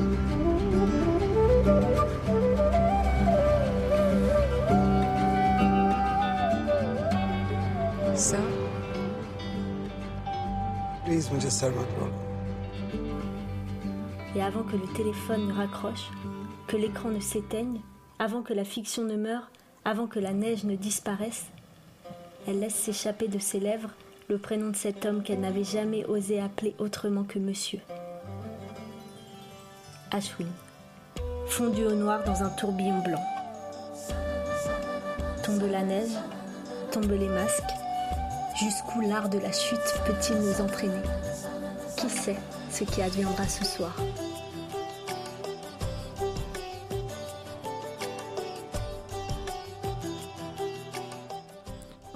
sir please मुझे सर मत बोलो। Et avant que le téléphone ne raccroche, que l'écran ne s'éteigne, avant que la fiction ne meure, avant que la neige ne disparaisse, elle laisse s'échapper de ses lèvres le prénom de cet homme qu'elle n'avait jamais osé appeler autrement que monsieur. Ashwin, fondu au noir dans un tourbillon blanc. Tombe la neige, tombent les masques. Jusqu'où l'art de la chute peut-il nous entraîner? Qui sait ce qui adviendra ce soir?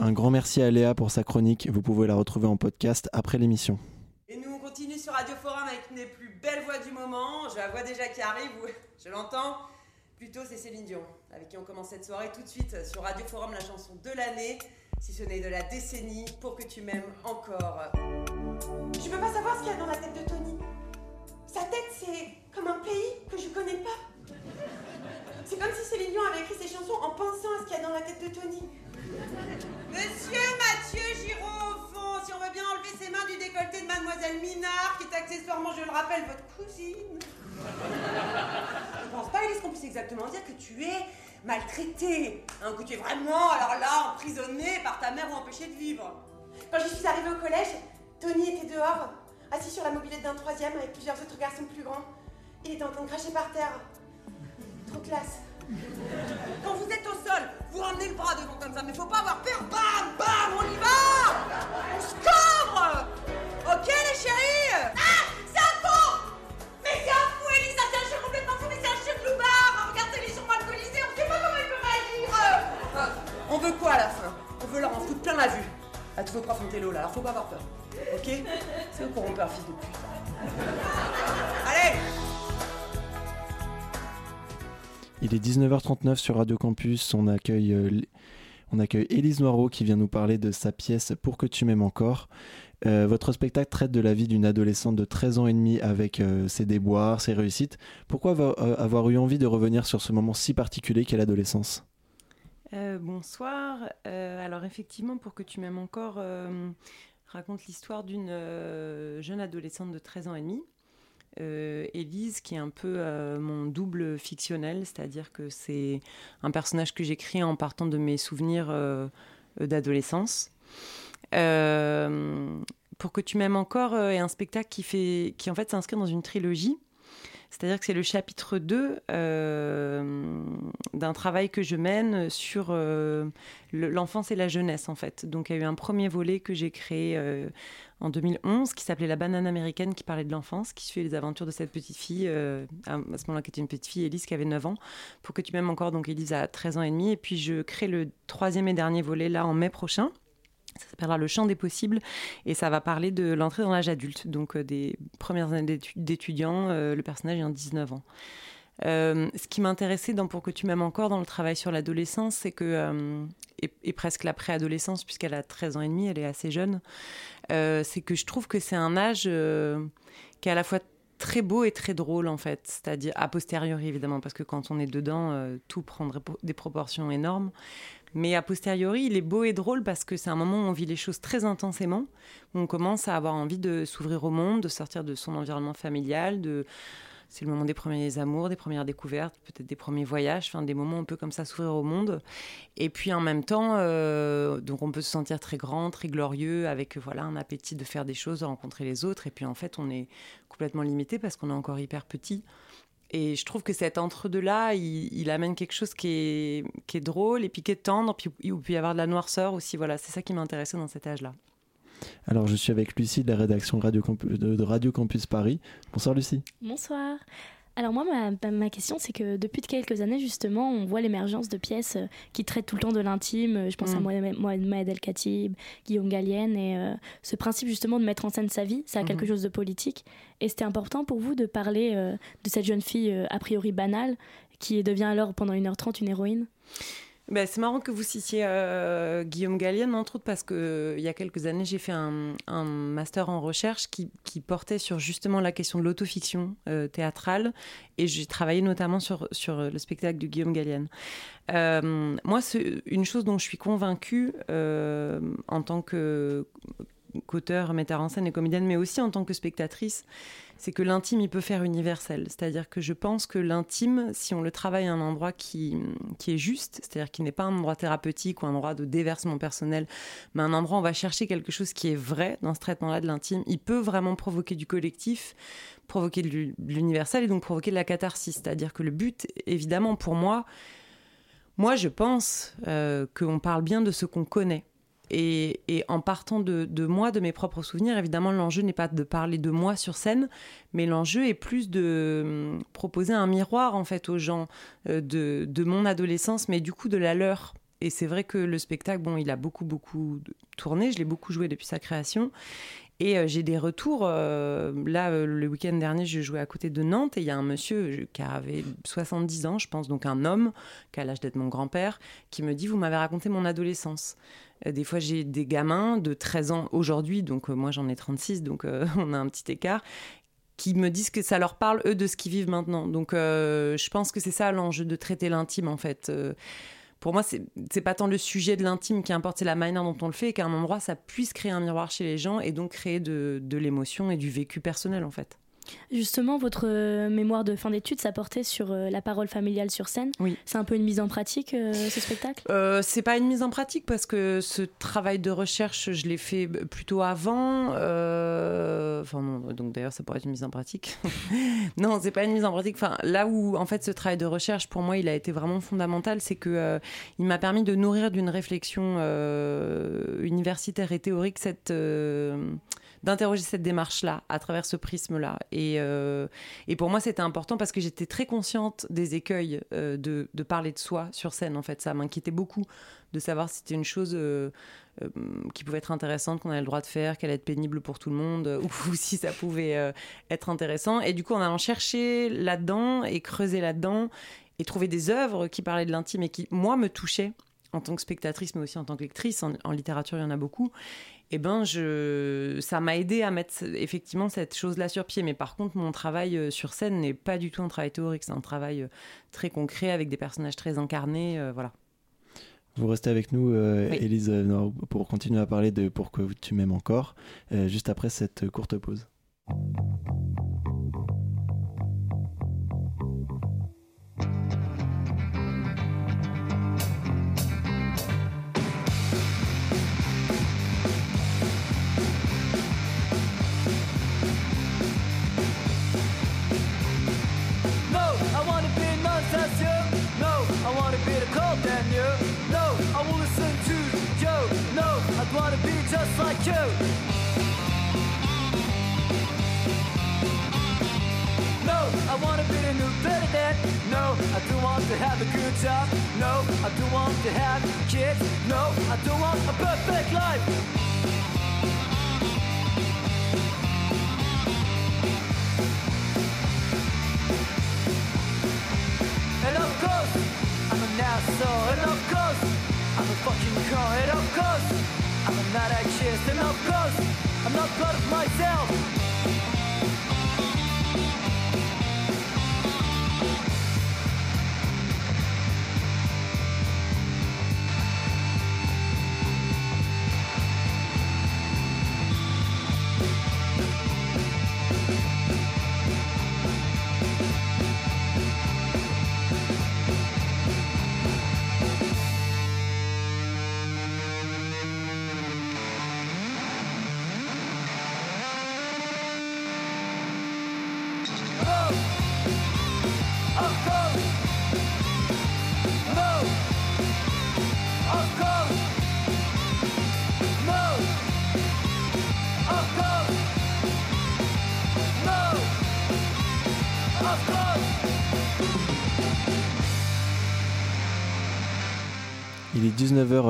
Un grand merci à Léa pour sa chronique. Vous pouvez la retrouver en podcast après l'émission. Et nous, on continue sur Radio Forum avec une des plus belles voix du moment. Je la vois déjà qui arrive, je l'entends. Plutôt, c'est Céline Dion, avec qui on commence cette soirée tout de suite sur Radio Forum, la chanson de l'année, si ce n'est de la décennie, pour que tu m'aimes encore. Je peux pas savoir ce qu'il y a dans la tête de Tony. Sa tête, c'est comme un pays que je connais pas. C'est comme si Céline Dion avait écrit ses chansons en pensant à ce qu'il y a dans la tête de Tony. Monsieur Mathieu Giraud, au fond, si on veut bien enlever ses mains du décolleté de Mademoiselle Minard, qui est accessoirement, je le rappelle, votre cousine. Je pense pas, Elise, qu'on puisse exactement dire que tu es maltraitée, hein, que tu es vraiment, alors là, emprisonnée par ta mère ou empêchée de vivre. Quand je suis arrivée au collège, Tony était dehors, assis sur la mobilette d'un troisième avec plusieurs autres garçons plus grands. Il était en train de cracher par terre. Trop classe. Quand vous êtes au sol, vous ramenez le bras devant comme ça, mais faut pas avoir peur. Bam, bam, on y va On se cobre Ok les chéris Ah C'est un con Mais c'est un fou, Elisa, c'est un chien complètement fou, mais c'est un chien de loupard Regardez les gens alcoolisés, on sait pas comment il peut réagir Ah, On veut quoi à la fin? On veut leur en foutre plein la vue. À tous vos profs en télo là, alors faut pas avoir peur. Ok? C'est eux qui auront peur, fils de pute. Allez Il est 19h39 sur Radio Campus. On accueille, euh, on Élise Noireau qui vient nous parler de sa pièce Pour que tu m'aimes encore. Euh, votre spectacle traite de la vie d'une adolescente de 13 ans et demi avec euh, ses déboires, ses réussites. Pourquoi avoir eu envie de revenir sur ce moment si particulier qu'est l'adolescence? Bonsoir. Alors effectivement, pour que tu m'aimes encore, raconte l'histoire d'une jeune adolescente de 13 ans et demi, Élise, qui est un peu euh, mon double fictionnel, c'est-à-dire que c'est un personnage que j'écris en partant de mes souvenirs euh, euh, d'adolescence. Euh, pour que tu m'aimes encore euh, est un spectacle qui fait, qui en fait s'inscrit dans une trilogie. C'est-à-dire que c'est le chapitre 2 euh, d'un travail que je mène sur euh, le- l'enfance et la jeunesse, en fait. Donc, il y a eu un premier volet que j'ai créé euh, en 2011 qui s'appelait La banane américaine, qui parlait de l'enfance, qui suivait les aventures de cette petite fille, euh, à, ce moment-là, qui était une petite fille, Élise, qui avait 9 ans. Pour que tu m'aimes encore, donc Élise a 13 ans et demi. Et puis, je crée le troisième et dernier volet, là, en mai prochain. Ça s'appellera Le champ des possibles et ça va parler de l'entrée dans l'âge adulte, donc euh, des premières années d'étu- d'étudiants. euh, le personnage a 19 ans. Ce qui m'intéressait dans Pour que tu m'aimes encore dans le travail sur l'adolescence, c'est que, et, et presque la préadolescence, puisqu'elle a 13 ans et demi, elle est assez jeune, euh, c'est que je trouve que c'est un âge euh, qui est à la fois très beau et très drôle en fait, c'est-à-dire a posteriori évidemment, parce que quand on est dedans, euh, tout prendrait des proportions énormes. Mais a posteriori, il est beau et drôle parce que c'est un moment où on vit les choses très intensément, où on commence à avoir envie de s'ouvrir au monde, de sortir de son environnement familial, de c'est le moment des premiers amours, des premières découvertes, peut-être des premiers voyages, enfin des moments un peu comme ça s'ouvrir au monde. Et puis en même temps, euh, donc on peut se sentir très grand, très glorieux, avec voilà un appétit de faire des choses, de rencontrer les autres. Et puis en fait, on est complètement limité parce qu'on est encore hyper petit. Et je trouve que cet entre-deux-là, il, amène quelque chose qui est, drôle et puis qui est tendre, puis il peut y avoir de la noirceur aussi. Voilà, c'est ça qui m'intéressait dans cet âge-là. Alors, je suis avec Lucie de la rédaction Radio de, Radio Campus Paris. Bonsoir Lucie. Bonsoir. Alors moi, ma, ma- question, c'est que depuis quelques années, justement, on voit l'émergence de pièces euh, qui traitent tout le temps de l'intime. Je pense à Mm. Mohamed Mohamed El Khatib, Guillaume Gallienne, et euh, ce principe justement de mettre en scène sa vie, ça a quelque Mhm. chose de politique. Et c'était important pour vous de parler euh, de cette jeune fille euh, a priori banale, qui devient alors pendant 1h30 une héroïne? Ben, c'est marrant que vous citiez euh, Guillaume Gallienne, entre autres, parce qu'il y a quelques années, j'ai fait un, master en recherche qui, qui portait sur justement la question de l'autofiction euh, théâtrale, et j'ai travaillé notamment sur, sur le spectacle de Guillaume Gallienne. Euh, moi, c'est une chose dont je suis convaincue euh, en tant que qu'auteur, metteur en scène et comédienne, mais aussi en tant que spectatrice, c'est que l'intime, il peut faire universel. C'est-à-dire que je pense que l'intime, si on le travaille à un endroit qui, qui est juste, c'est-à-dire qui n'est pas un endroit thérapeutique ou un endroit de déversement personnel, mais un endroit où on va chercher quelque chose qui est vrai dans ce traitement-là de l'intime, il peut vraiment provoquer du collectif, provoquer de l'u- de l'universel et donc provoquer de la catharsis. C'est-à-dire que le but, évidemment, pour moi, moi, je pense euh, qu'on parle bien de ce qu'on connaît. Et, en partant de, de moi, de mes propres souvenirs, évidemment, l'enjeu n'est pas de parler de moi sur scène, mais l'enjeu est plus de hum, proposer un miroir, en fait, aux gens euh, de, de mon adolescence, mais du coup de la leur. Et c'est vrai que le spectacle, bon, il a beaucoup, beaucoup tourné, je l'ai beaucoup joué depuis sa création. Et euh, j'ai des retours. euh, là, euh, le week-end dernier, je jouais à côté de Nantes et il y a un monsieur qui avait 70 ans, je pense, donc un homme qui a l'âge d'être mon grand-père, qui me dit Vous m'avez raconté mon adolescence. Des fois, j'ai des gamins de 13 ans aujourd'hui, donc moi j'en ai 36, donc on a un petit écart, qui me disent que ça leur parle, eux, de ce qu'ils vivent maintenant. Donc je pense que c'est ça l'enjeu de traiter l'intime, en fait. Pour moi, c'est pas tant le sujet de l'intime qui importe, c'est la manière dont on le fait, et qu'à un endroit, ça puisse créer un miroir chez les gens et donc créer de l'émotion et du vécu personnel, en fait. Justement, votre euh, mémoire de fin d'études, ça portait sur euh, la parole familiale sur scène. Oui. C'est un peu une mise en pratique, euh, ce spectacle? Euh, c'est pas une mise en pratique parce que ce travail de recherche, je l'ai fait plutôt avant. euh, Enfin non, donc d'ailleurs ça pourrait être une mise en pratique. non, c'est pas une mise en pratique. Enfin là où en fait ce travail de recherche pour moi il a été vraiment fondamental, c'est que il m'a permis de nourrir d'une réflexion universitaire et théorique cette d'interroger cette démarche-là à travers ce prisme-là. Et, euh, et pour moi, c'était important parce que j'étais très consciente des écueils euh, de, de parler de soi sur scène. En fait, ça m'inquiétait beaucoup de savoir si c'était une chose euh, qui pouvait être intéressante, qu'on avait le droit de faire, qu'elle allait être pénible pour tout le monde, ou, si ça pouvait être intéressant. Et du coup, en allant chercher là-dedans et creuser là-dedans et trouver des œuvres qui parlaient de l'intime et qui, moi, me touchaient en tant que spectatrice, mais aussi en tant que lectrice. En littérature, il y en a beaucoup. Et ben, je, ça m'a aidé à mettre effectivement cette chose-là sur pied. Mais par contre, mon travail euh, sur scène n'est pas du tout un travail théorique. C'est un travail euh, très concret avec des personnages très incarnés. euh, voilà. Vous restez avec nous, euh, Oui. Élise, pour continuer à parler de Pourquoi tu m'aimes encore, euh, juste après cette courte pause. New better than. No, I don't want to have a good job. No, I don't want to have kids. No, I don't want a perfect life. And of course, I'm an asshole. And of course, I'm a fucking con. And of course, I'm a not anxious. And of course, I'm not proud of myself.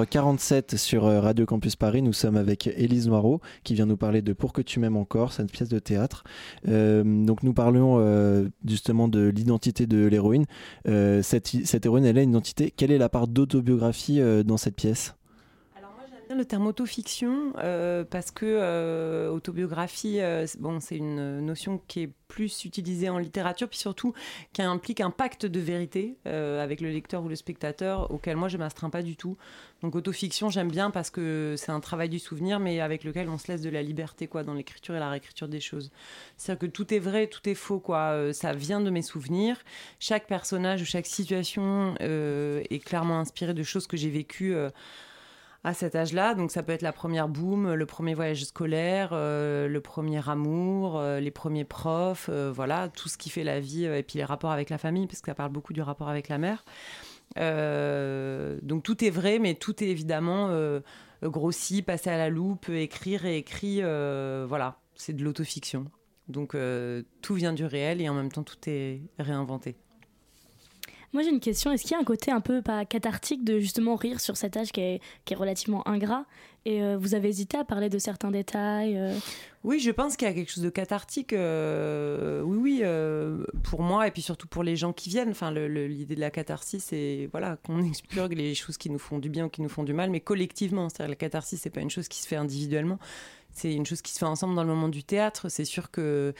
19h47 sur euh, Radio Campus Paris. Nous sommes avec Élise Noireau qui vient nous parler de Pour que tu m'aimes encore, cette pièce de théâtre. Euh, donc nous parlions euh, justement de l'identité de l'héroïne. Cette, héroïne, elle a une identité. Quelle est la part d'autobiographie dans cette pièce? Le terme autofiction euh, parce que euh, autobiographie, euh, bon, c'est une notion qui est plus utilisée en littérature, puis surtout qui implique un pacte de vérité euh, avec le lecteur ou le spectateur, auquel moi je m'astreins pas du tout. Donc autofiction, j'aime bien parce que c'est un travail du souvenir, mais avec lequel on se laisse de la liberté quoi dans l'écriture et la réécriture des choses. C'est-à-dire que tout est vrai, tout est faux quoi. Ça vient de mes souvenirs. Chaque personnage ou chaque situation est clairement inspiré de choses que j'ai vécues. À cet âge-là. Donc ça peut être la première boom, le premier voyage scolaire, euh, le premier amour, euh, les premiers profs, euh, voilà, tout ce qui fait la vie, et puis les rapports avec la famille, parce que ça parle beaucoup du rapport avec la mère. Donc tout est vrai, mais tout est évidemment grossi, passé à la loupe, écrit, réécrit, euh, voilà, c'est de l'autofiction. Donc tout vient du réel et en même temps tout est réinventé. Moi j'ai une question, est-ce qu'il y a un côté un peu cathartique de justement rire sur cet âge qui est, qui est relativement ingrat? Et euh, vous avez hésité à parler de certains détails euh, Oui, je pense qu'il y a quelque chose de cathartique. euh, oui, oui, pour moi et puis surtout pour les gens qui viennent. Enfin, l'idée de la catharsis, c'est voilà qu'on expurgue les choses qui nous font du bien ou qui nous font du mal, mais collectivement. C'est-à-dire la catharsis, c'est pas une chose qui se fait individuellement. C'est une chose qui se fait ensemble dans le moment du théâtre. C'est sûr que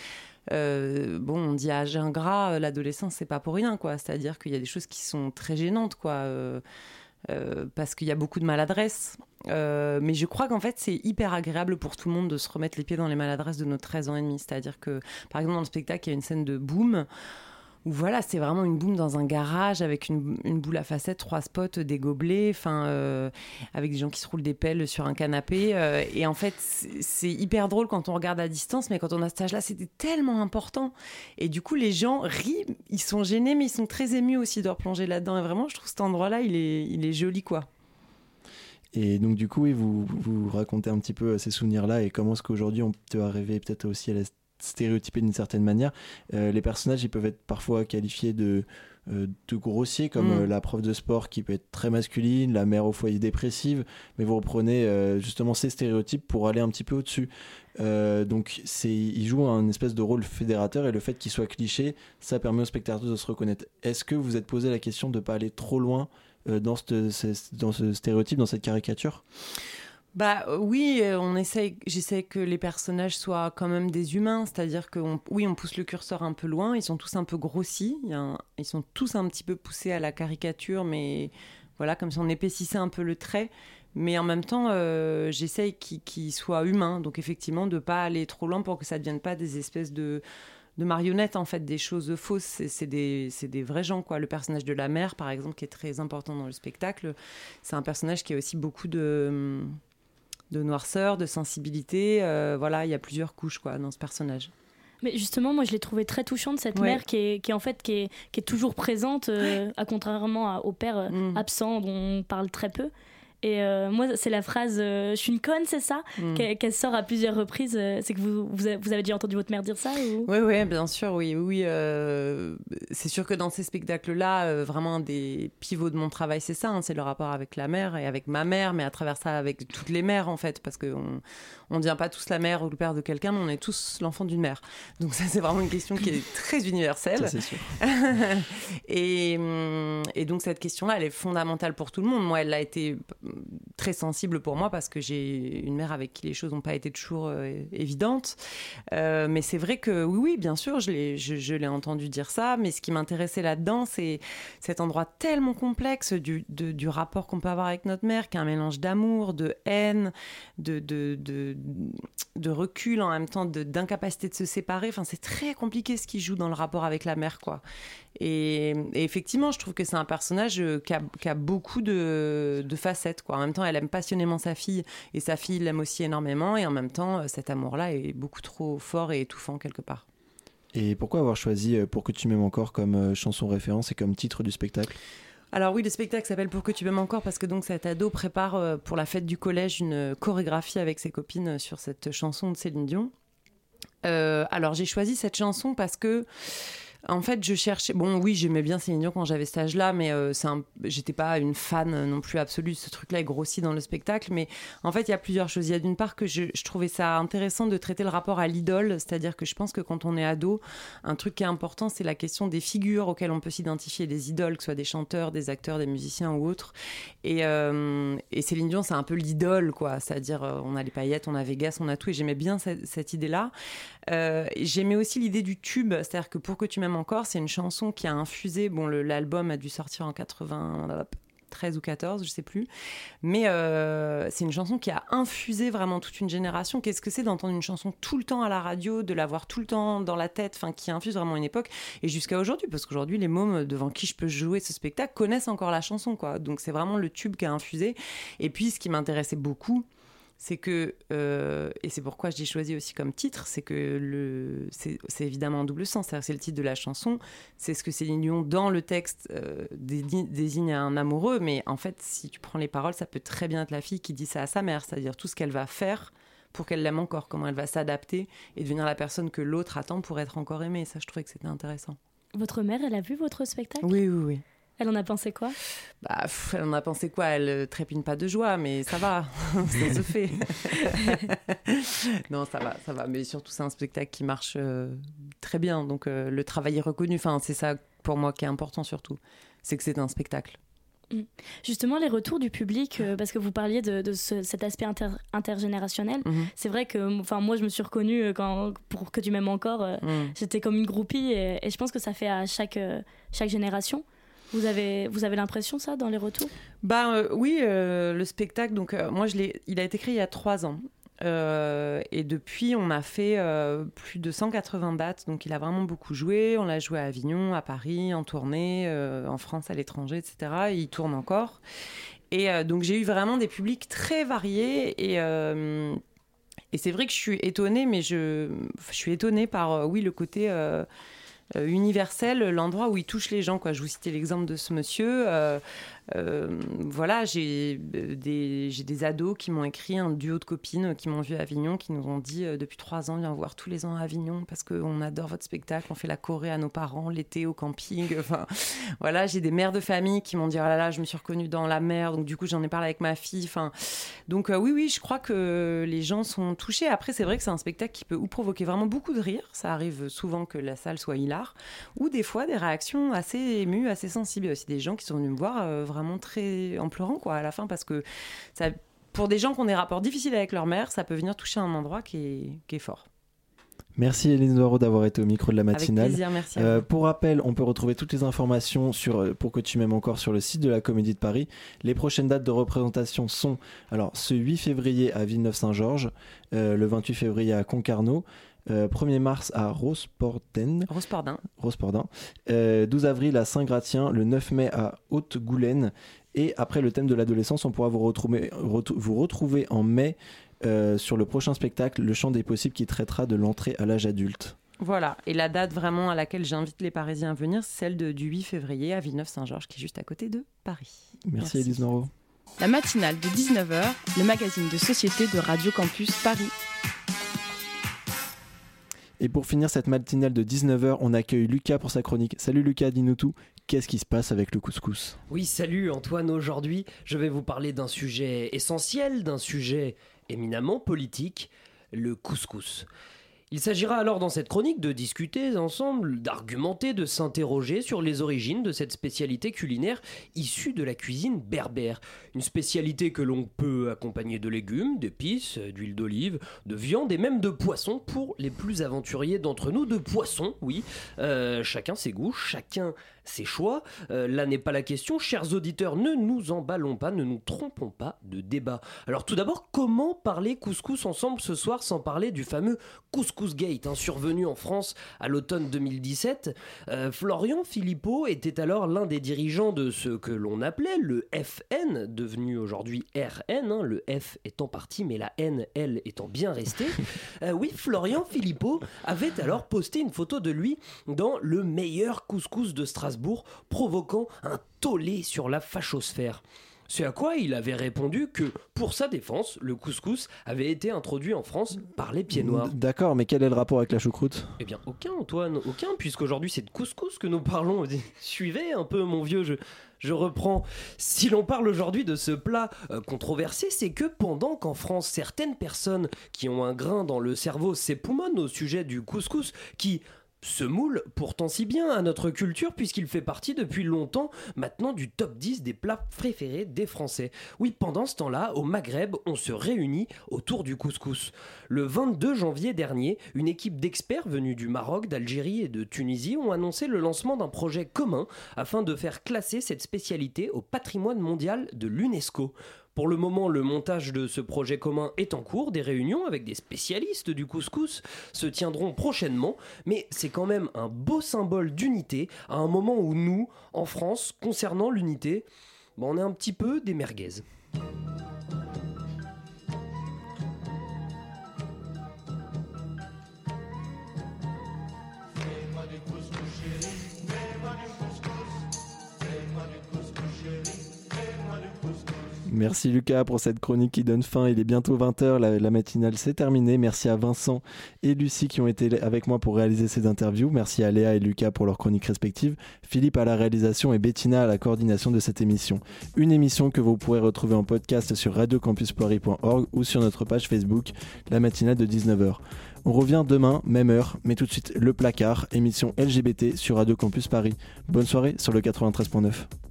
euh, bon, on dit âge ingrat, euh, l'adolescence, c'est pas pour rien, quoi. C'est-à-dire qu'il y a des choses qui sont très gênantes, quoi. Euh, parce qu'il y a beaucoup de maladresse. Euh, mais je crois qu'en fait, c'est hyper agréable pour tout le monde de se remettre les pieds dans les maladresses de nos 13 ans et demi. C'est-à-dire que, par exemple, dans le spectacle, il y a une scène de boom où voilà, c'est vraiment une boum dans un garage avec une, boule à facettes, trois spots, des gobelets, enfin, euh, avec des gens qui se roulent des pelles sur un canapé. euh, et en fait, c'est hyper drôle quand on regarde à distance, mais quand on a cet âge-là, c'était tellement important. Et du coup, les gens rient, ils sont gênés, mais ils sont très émus aussi de replonger là-dedans. Et vraiment, je trouve cet endroit-là, il est, il est joli, quoi. Et donc du coup, vous, vous racontez un petit peu ces souvenirs-là et comment est-ce qu'aujourd'hui on peut arriver peut-être aussi à la stéréotyper d'une certaine manière. Euh, les personnages, ils peuvent être parfois qualifiés de, euh, de grossiers, comme Mm. euh, la prof de sport qui peut être très masculine, la mère au foyer dépressive, mais vous reprenez euh, justement ces stéréotypes pour aller un petit peu au-dessus. Donc c'est, il joue un espèce de rôle fédérateur et le fait qu'il soit cliché, ça permet aux spectateurs de se reconnaître. Est-ce que vous êtes posé la question de ne pas aller trop loin dans, dans ce stéréotype, dans cette caricature? Bah euh, oui, euh, on essaye, j'essaie que les personnages soient quand même des humains, c'est-à-dire que on- oui, on pousse le curseur un peu loin, ils sont tous un peu grossis, ils sont tous un petit peu poussés à la caricature, mais voilà, comme si on épaississait un peu le trait. Mais en même temps, euh, j'essaye qu'ils soient humains, donc effectivement, de pas aller trop loin pour que ça ne devienne pas des espèces de, marionnettes, en fait, des choses fausses. C'est des, des vrais gens, quoi. Le personnage de la mère, par exemple, qui est très important dans le spectacle, c'est un personnage qui a aussi beaucoup de de noirceur, de sensibilité. euh, voilà, il y a plusieurs couches quoi dans ce personnage. Mais justement, moi, je l'ai trouvée très touchante, cette Ouais. mère qui est, qui est en fait qui est, qui est toujours présente, euh, à contrairement à- au père euh, Mm. absent dont on parle très peu. Et euh, moi, c'est la phrase euh, Je suis une conne, c'est ça Mm. Qu'elle sort à plusieurs reprises. euh, C'est que vous, vous, avez, vous avez déjà entendu votre mère dire ça ou... Oui, oui, bien sûr, oui, oui. euh, c'est sûr que dans ces spectacles-là, euh, vraiment un des pivots de mon travail, c'est ça, hein, c'est le rapport avec la mère et avec ma mère, mais à travers ça avec toutes les mères en fait, parce qu'on on ne devient pas tous la mère ou le père de quelqu'un, mais on est tous l'enfant d'une mère. Donc ça, c'est vraiment une question qui est très universelle. C'est sûr. et, hum, et donc cette question-là, elle est fondamentale pour tout le monde. Moi, elle a été très sensible pour moi parce que j'ai une mère avec qui les choses n'ont pas été toujours euh, évidentes. Euh, mais c'est vrai que oui, oui, bien sûr, je l'ai, je, l'ai entendu dire ça. Mais ce qui m'intéressait là-dedans, c'est cet endroit tellement complexe du, du rapport qu'on peut avoir avec notre mère, qui est un mélange d'amour, de haine, de, de, de, de recul en même temps, d'incapacité de se séparer. Enfin, c'est très compliqué ce qui joue dans le rapport avec la mère, quoi. Et, et effectivement, je trouve que c'est un personnage euh, qui a, qui a beaucoup de, de facettes. Quoi. En même temps, elle aime passionnément sa fille et sa fille l'aime aussi énormément. Et en même temps, euh, cet amour-là est beaucoup trop fort et étouffant quelque part. Et pourquoi avoir choisi euh, Pour que tu m'aimes encore comme chanson référence et comme titre du spectacle? Alors oui, le spectacle s'appelle Pour que tu m'aimes encore parce que donc cet ado prépare pour la fête du collège une chorégraphie avec ses copines sur cette chanson de Céline Dion. Euh, alors j'ai choisi cette chanson parce que en fait, je cherchais. Bon, oui, j'aimais bien Céline Dion quand j'avais cet âge-là, mais euh, un... j'étais pas une fan non plus absolue. Ce truc-là est grossi dans le spectacle. Mais en fait, il y a plusieurs choses. Il y a d'une part que je, trouvais ça intéressant de traiter le rapport à l'idole. C'est-à-dire que je pense que quand on est ado, un truc qui est important, c'est la question des figures auxquelles on peut s'identifier, des idoles, que ce soit des chanteurs, des acteurs, des musiciens ou autres. Et, euh, Céline Dion, c'est un peu l'idole, quoi. C'est-à-dire, euh, on a les paillettes, on a Vegas, on a tout. Et j'aimais bien cette, cette idée-là. Euh, j'aimais aussi l'idée du tube, c'est-à-dire que pour que tu encore, c'est une chanson qui a infusé. Bon, l'album a dû sortir en 93 ou 14, je sais plus, mais euh, c'est une chanson qui a infusé vraiment toute une génération. Qu'est-ce que c'est d'entendre une chanson tout le temps à la radio, de l'avoir tout le temps dans la tête, enfin qui infuse vraiment une époque et jusqu'à aujourd'hui, parce qu'aujourd'hui les mômes devant qui je peux jouer ce spectacle connaissent encore la chanson, quoi. Donc c'est vraiment le tube qui a infusé. Et puis ce qui m'intéressait beaucoup c'est que, euh, et c'est pourquoi je l'ai choisi aussi comme titre, c'est que le, c'est, c'est évidemment en double sens, c'est-à-dire que c'est le titre de la chanson, c'est ce que Céline Dion, dans le texte, euh, désigne à un amoureux, mais en fait, si tu prends les paroles, ça peut très bien être la fille qui dit ça à sa mère, c'est-à-dire tout ce qu'elle va faire pour qu'elle l'aime encore, comment elle va s'adapter et devenir la personne que l'autre attend pour être encore aimée. Ça, je trouvais que c'était intéressant. Votre mère, elle a vu votre spectacle? Oui, oui, oui. Elle en a pensé quoi? Bah, pff, elle en a pensé quoi? Elle euh, trépigne pas de joie, mais ça va, ça se fait. non, ça va, ça va. Mais surtout, c'est un spectacle qui marche euh, très bien. Donc, euh, le travail est reconnu. Enfin, c'est ça pour moi qui est important surtout. C'est que c'est un spectacle. Mm. Justement, les retours du public, euh, parce que vous parliez de, de ce- cet aspect inter- intergénérationnel, Mhm. c'est vrai que enfin, moi, je me suis reconnue quand, pour que tu m'aimes encore. euh, Mm. J'étais comme une groupie et, et je pense que ça fait à chaque, euh, chaque génération. Vous avez, vous avez l'impression ça dans les retours? Bah euh, oui, euh, le spectacle. Donc euh, moi, je l'ai, il a été créé il y a trois ans. Et depuis, on a fait plus de 180 dates. Donc il a vraiment beaucoup joué. On l'a joué à Avignon, à Paris, en tournée, en France, à l'étranger, etc. Et il tourne encore. Et donc j'ai eu vraiment des publics très variés. Et, et c'est vrai que je suis étonnée, mais je, je suis étonnée par, oui, le côté universel, l'endroit où il touche les gens. Quoi. Je vous citais l'exemple de ce monsieur. Euh, voilà, j'ai euh, des, des ados qui m'ont écrit, un duo de copines qui m'ont vu à Avignon, qui nous ont dit euh, depuis trois ans, viens voir tous les ans à Avignon parce qu'on adore votre spectacle, on fait la Corée à nos parents, l'été au camping. Enfin, voilà, j'ai des mères de famille qui m'ont dit, oh là là, je me suis reconnue dans la mer, donc du coup j'en ai parlé avec ma fille. Enfin, donc oui, oui, je crois que les gens sont touchés. Après, c'est vrai que c'est un spectacle qui peut ou provoquer vraiment beaucoup de rire, ça arrive souvent que la salle soit hilar, ou des fois des réactions assez émues, assez sensibles. Il y a aussi des gens qui sont venus me voir euh, vraiment très en pleurant quoi à la fin parce que ça, pour des gens qui ont des rapports difficiles avec leur mère, ça peut venir toucher un endroit qui est, qui est fort. Merci Élise Noiro d'avoir été au micro de la Avec matinale. plaisir, merci Euh, pour rappel, on peut retrouver toutes les informations sur euh, Pour que tu m'aimes encore sur le site de la Comédie de Paris. Les prochaines dates de représentation sont alors ce 8 février à Villeneuve-Saint-Georges, euh, le 28 février à Concarneau, euh, 1er mars à Rosporden, Rospordin. Rospordin, euh, 12 avril à Saint-Gratien, le 9 mai à Haute-Goulaine. Et après le thème de l'adolescence, on pourra vous retrouver, retou- vous retrouver en mai euh, sur le prochain spectacle, Le Chant des Possibles, qui traitera de l'entrée à l'âge adulte. Voilà, et la date vraiment à laquelle j'invite les Parisiens à venir, c'est celle de- du 8 février à Villeneuve-Saint-Georges, qui est juste à côté de Paris. Merci, Élise Noro. La matinale de 19h, le magazine de société de Radio Campus Paris. Et pour finir cette matinale de 19h, on accueille Lucas pour sa chronique. Salut Lucas, dis-nous tout. Qu'est-ce qui se passe avec le couscous? Oui, salut Antoine. Aujourd'hui, je vais vous parler d'un sujet essentiel, d'un sujet éminemment politique, le couscous. Il s'agira alors dans cette chronique de discuter ensemble, d'argumenter, de s'interroger sur les origines de cette spécialité culinaire issue de la cuisine berbère. Une spécialité que l'on peut accompagner de légumes, d'épices, d'huile d'olive, de viande et même de poisson pour les plus aventuriers d'entre nous. De poisson, oui. Euh, chacun ses goûts, chacun ses choix. Euh, là n'est pas la question. Chers auditeurs, ne nous emballons pas, ne nous trompons pas de débat. Alors tout d'abord, comment parler couscous ensemble ce soir sans parler du fameux Couscous Gate, hein, survenu en France à l'automne 2017 Euh, Florian Philippot était alors l'un des dirigeants de ce que l'on appelait le FN, devenu aujourd'hui RN, hein, le F étant parti, mais la N, elle, étant bien restée. Euh, oui, Florian Philippot avait alors posté une photo de lui dans le meilleur couscous de Strasbourg, provoquant un tollé sur la fachosphère. C'est à quoi il avait répondu que, pour sa défense, le couscous avait été introduit en France par les pieds noirs. D'accord, mais quel est le rapport avec la choucroute? Eh bien, aucun, Antoine, aucun, puisqu'aujourd'hui c'est de couscous que nous parlons. Suivez un peu, mon vieux, je, je reprends. Si l'on parle aujourd'hui de ce plat euh, controversé, c'est que pendant qu'en France, certaines personnes qui ont un grain dans le cerveau s'époumonnent au sujet du couscous, qui se moule pourtant si bien à notre culture puisqu'il fait partie depuis longtemps maintenant du top 10 des plats préférés des Français. Oui, pendant ce temps-là, au Maghreb, on se réunit autour du couscous. Le 22 janvier dernier, une équipe d'experts venus du Maroc, d'Algérie et de Tunisie ont annoncé le lancement d'un projet commun afin de faire classer cette spécialité au patrimoine mondial de l'UNESCO. Pour le moment, le montage de ce projet commun est en cours. Des réunions avec des spécialistes du couscous se tiendront prochainement. Mais c'est quand même un beau symbole d'unité à un moment où nous, en France, concernant l'unité, on est un petit peu des merguez. Merci Lucas pour cette chronique qui donne fin. Il est bientôt 20h, la, la matinale s'est terminée. Merci à Vincent et Lucie qui ont été avec moi pour réaliser ces interviews. Merci à Léa et Lucas pour leurs chroniques respectives. Philippe à la réalisation et Bettina à la coordination de cette émission. Une émission que vous pourrez retrouver en podcast sur radiocampusparis.org ou sur notre page Facebook, la matinale de 19h. On revient demain, même heure, mais tout de suite le placard, émission LGBT sur Radio Campus Paris. Bonne soirée sur le 93.9.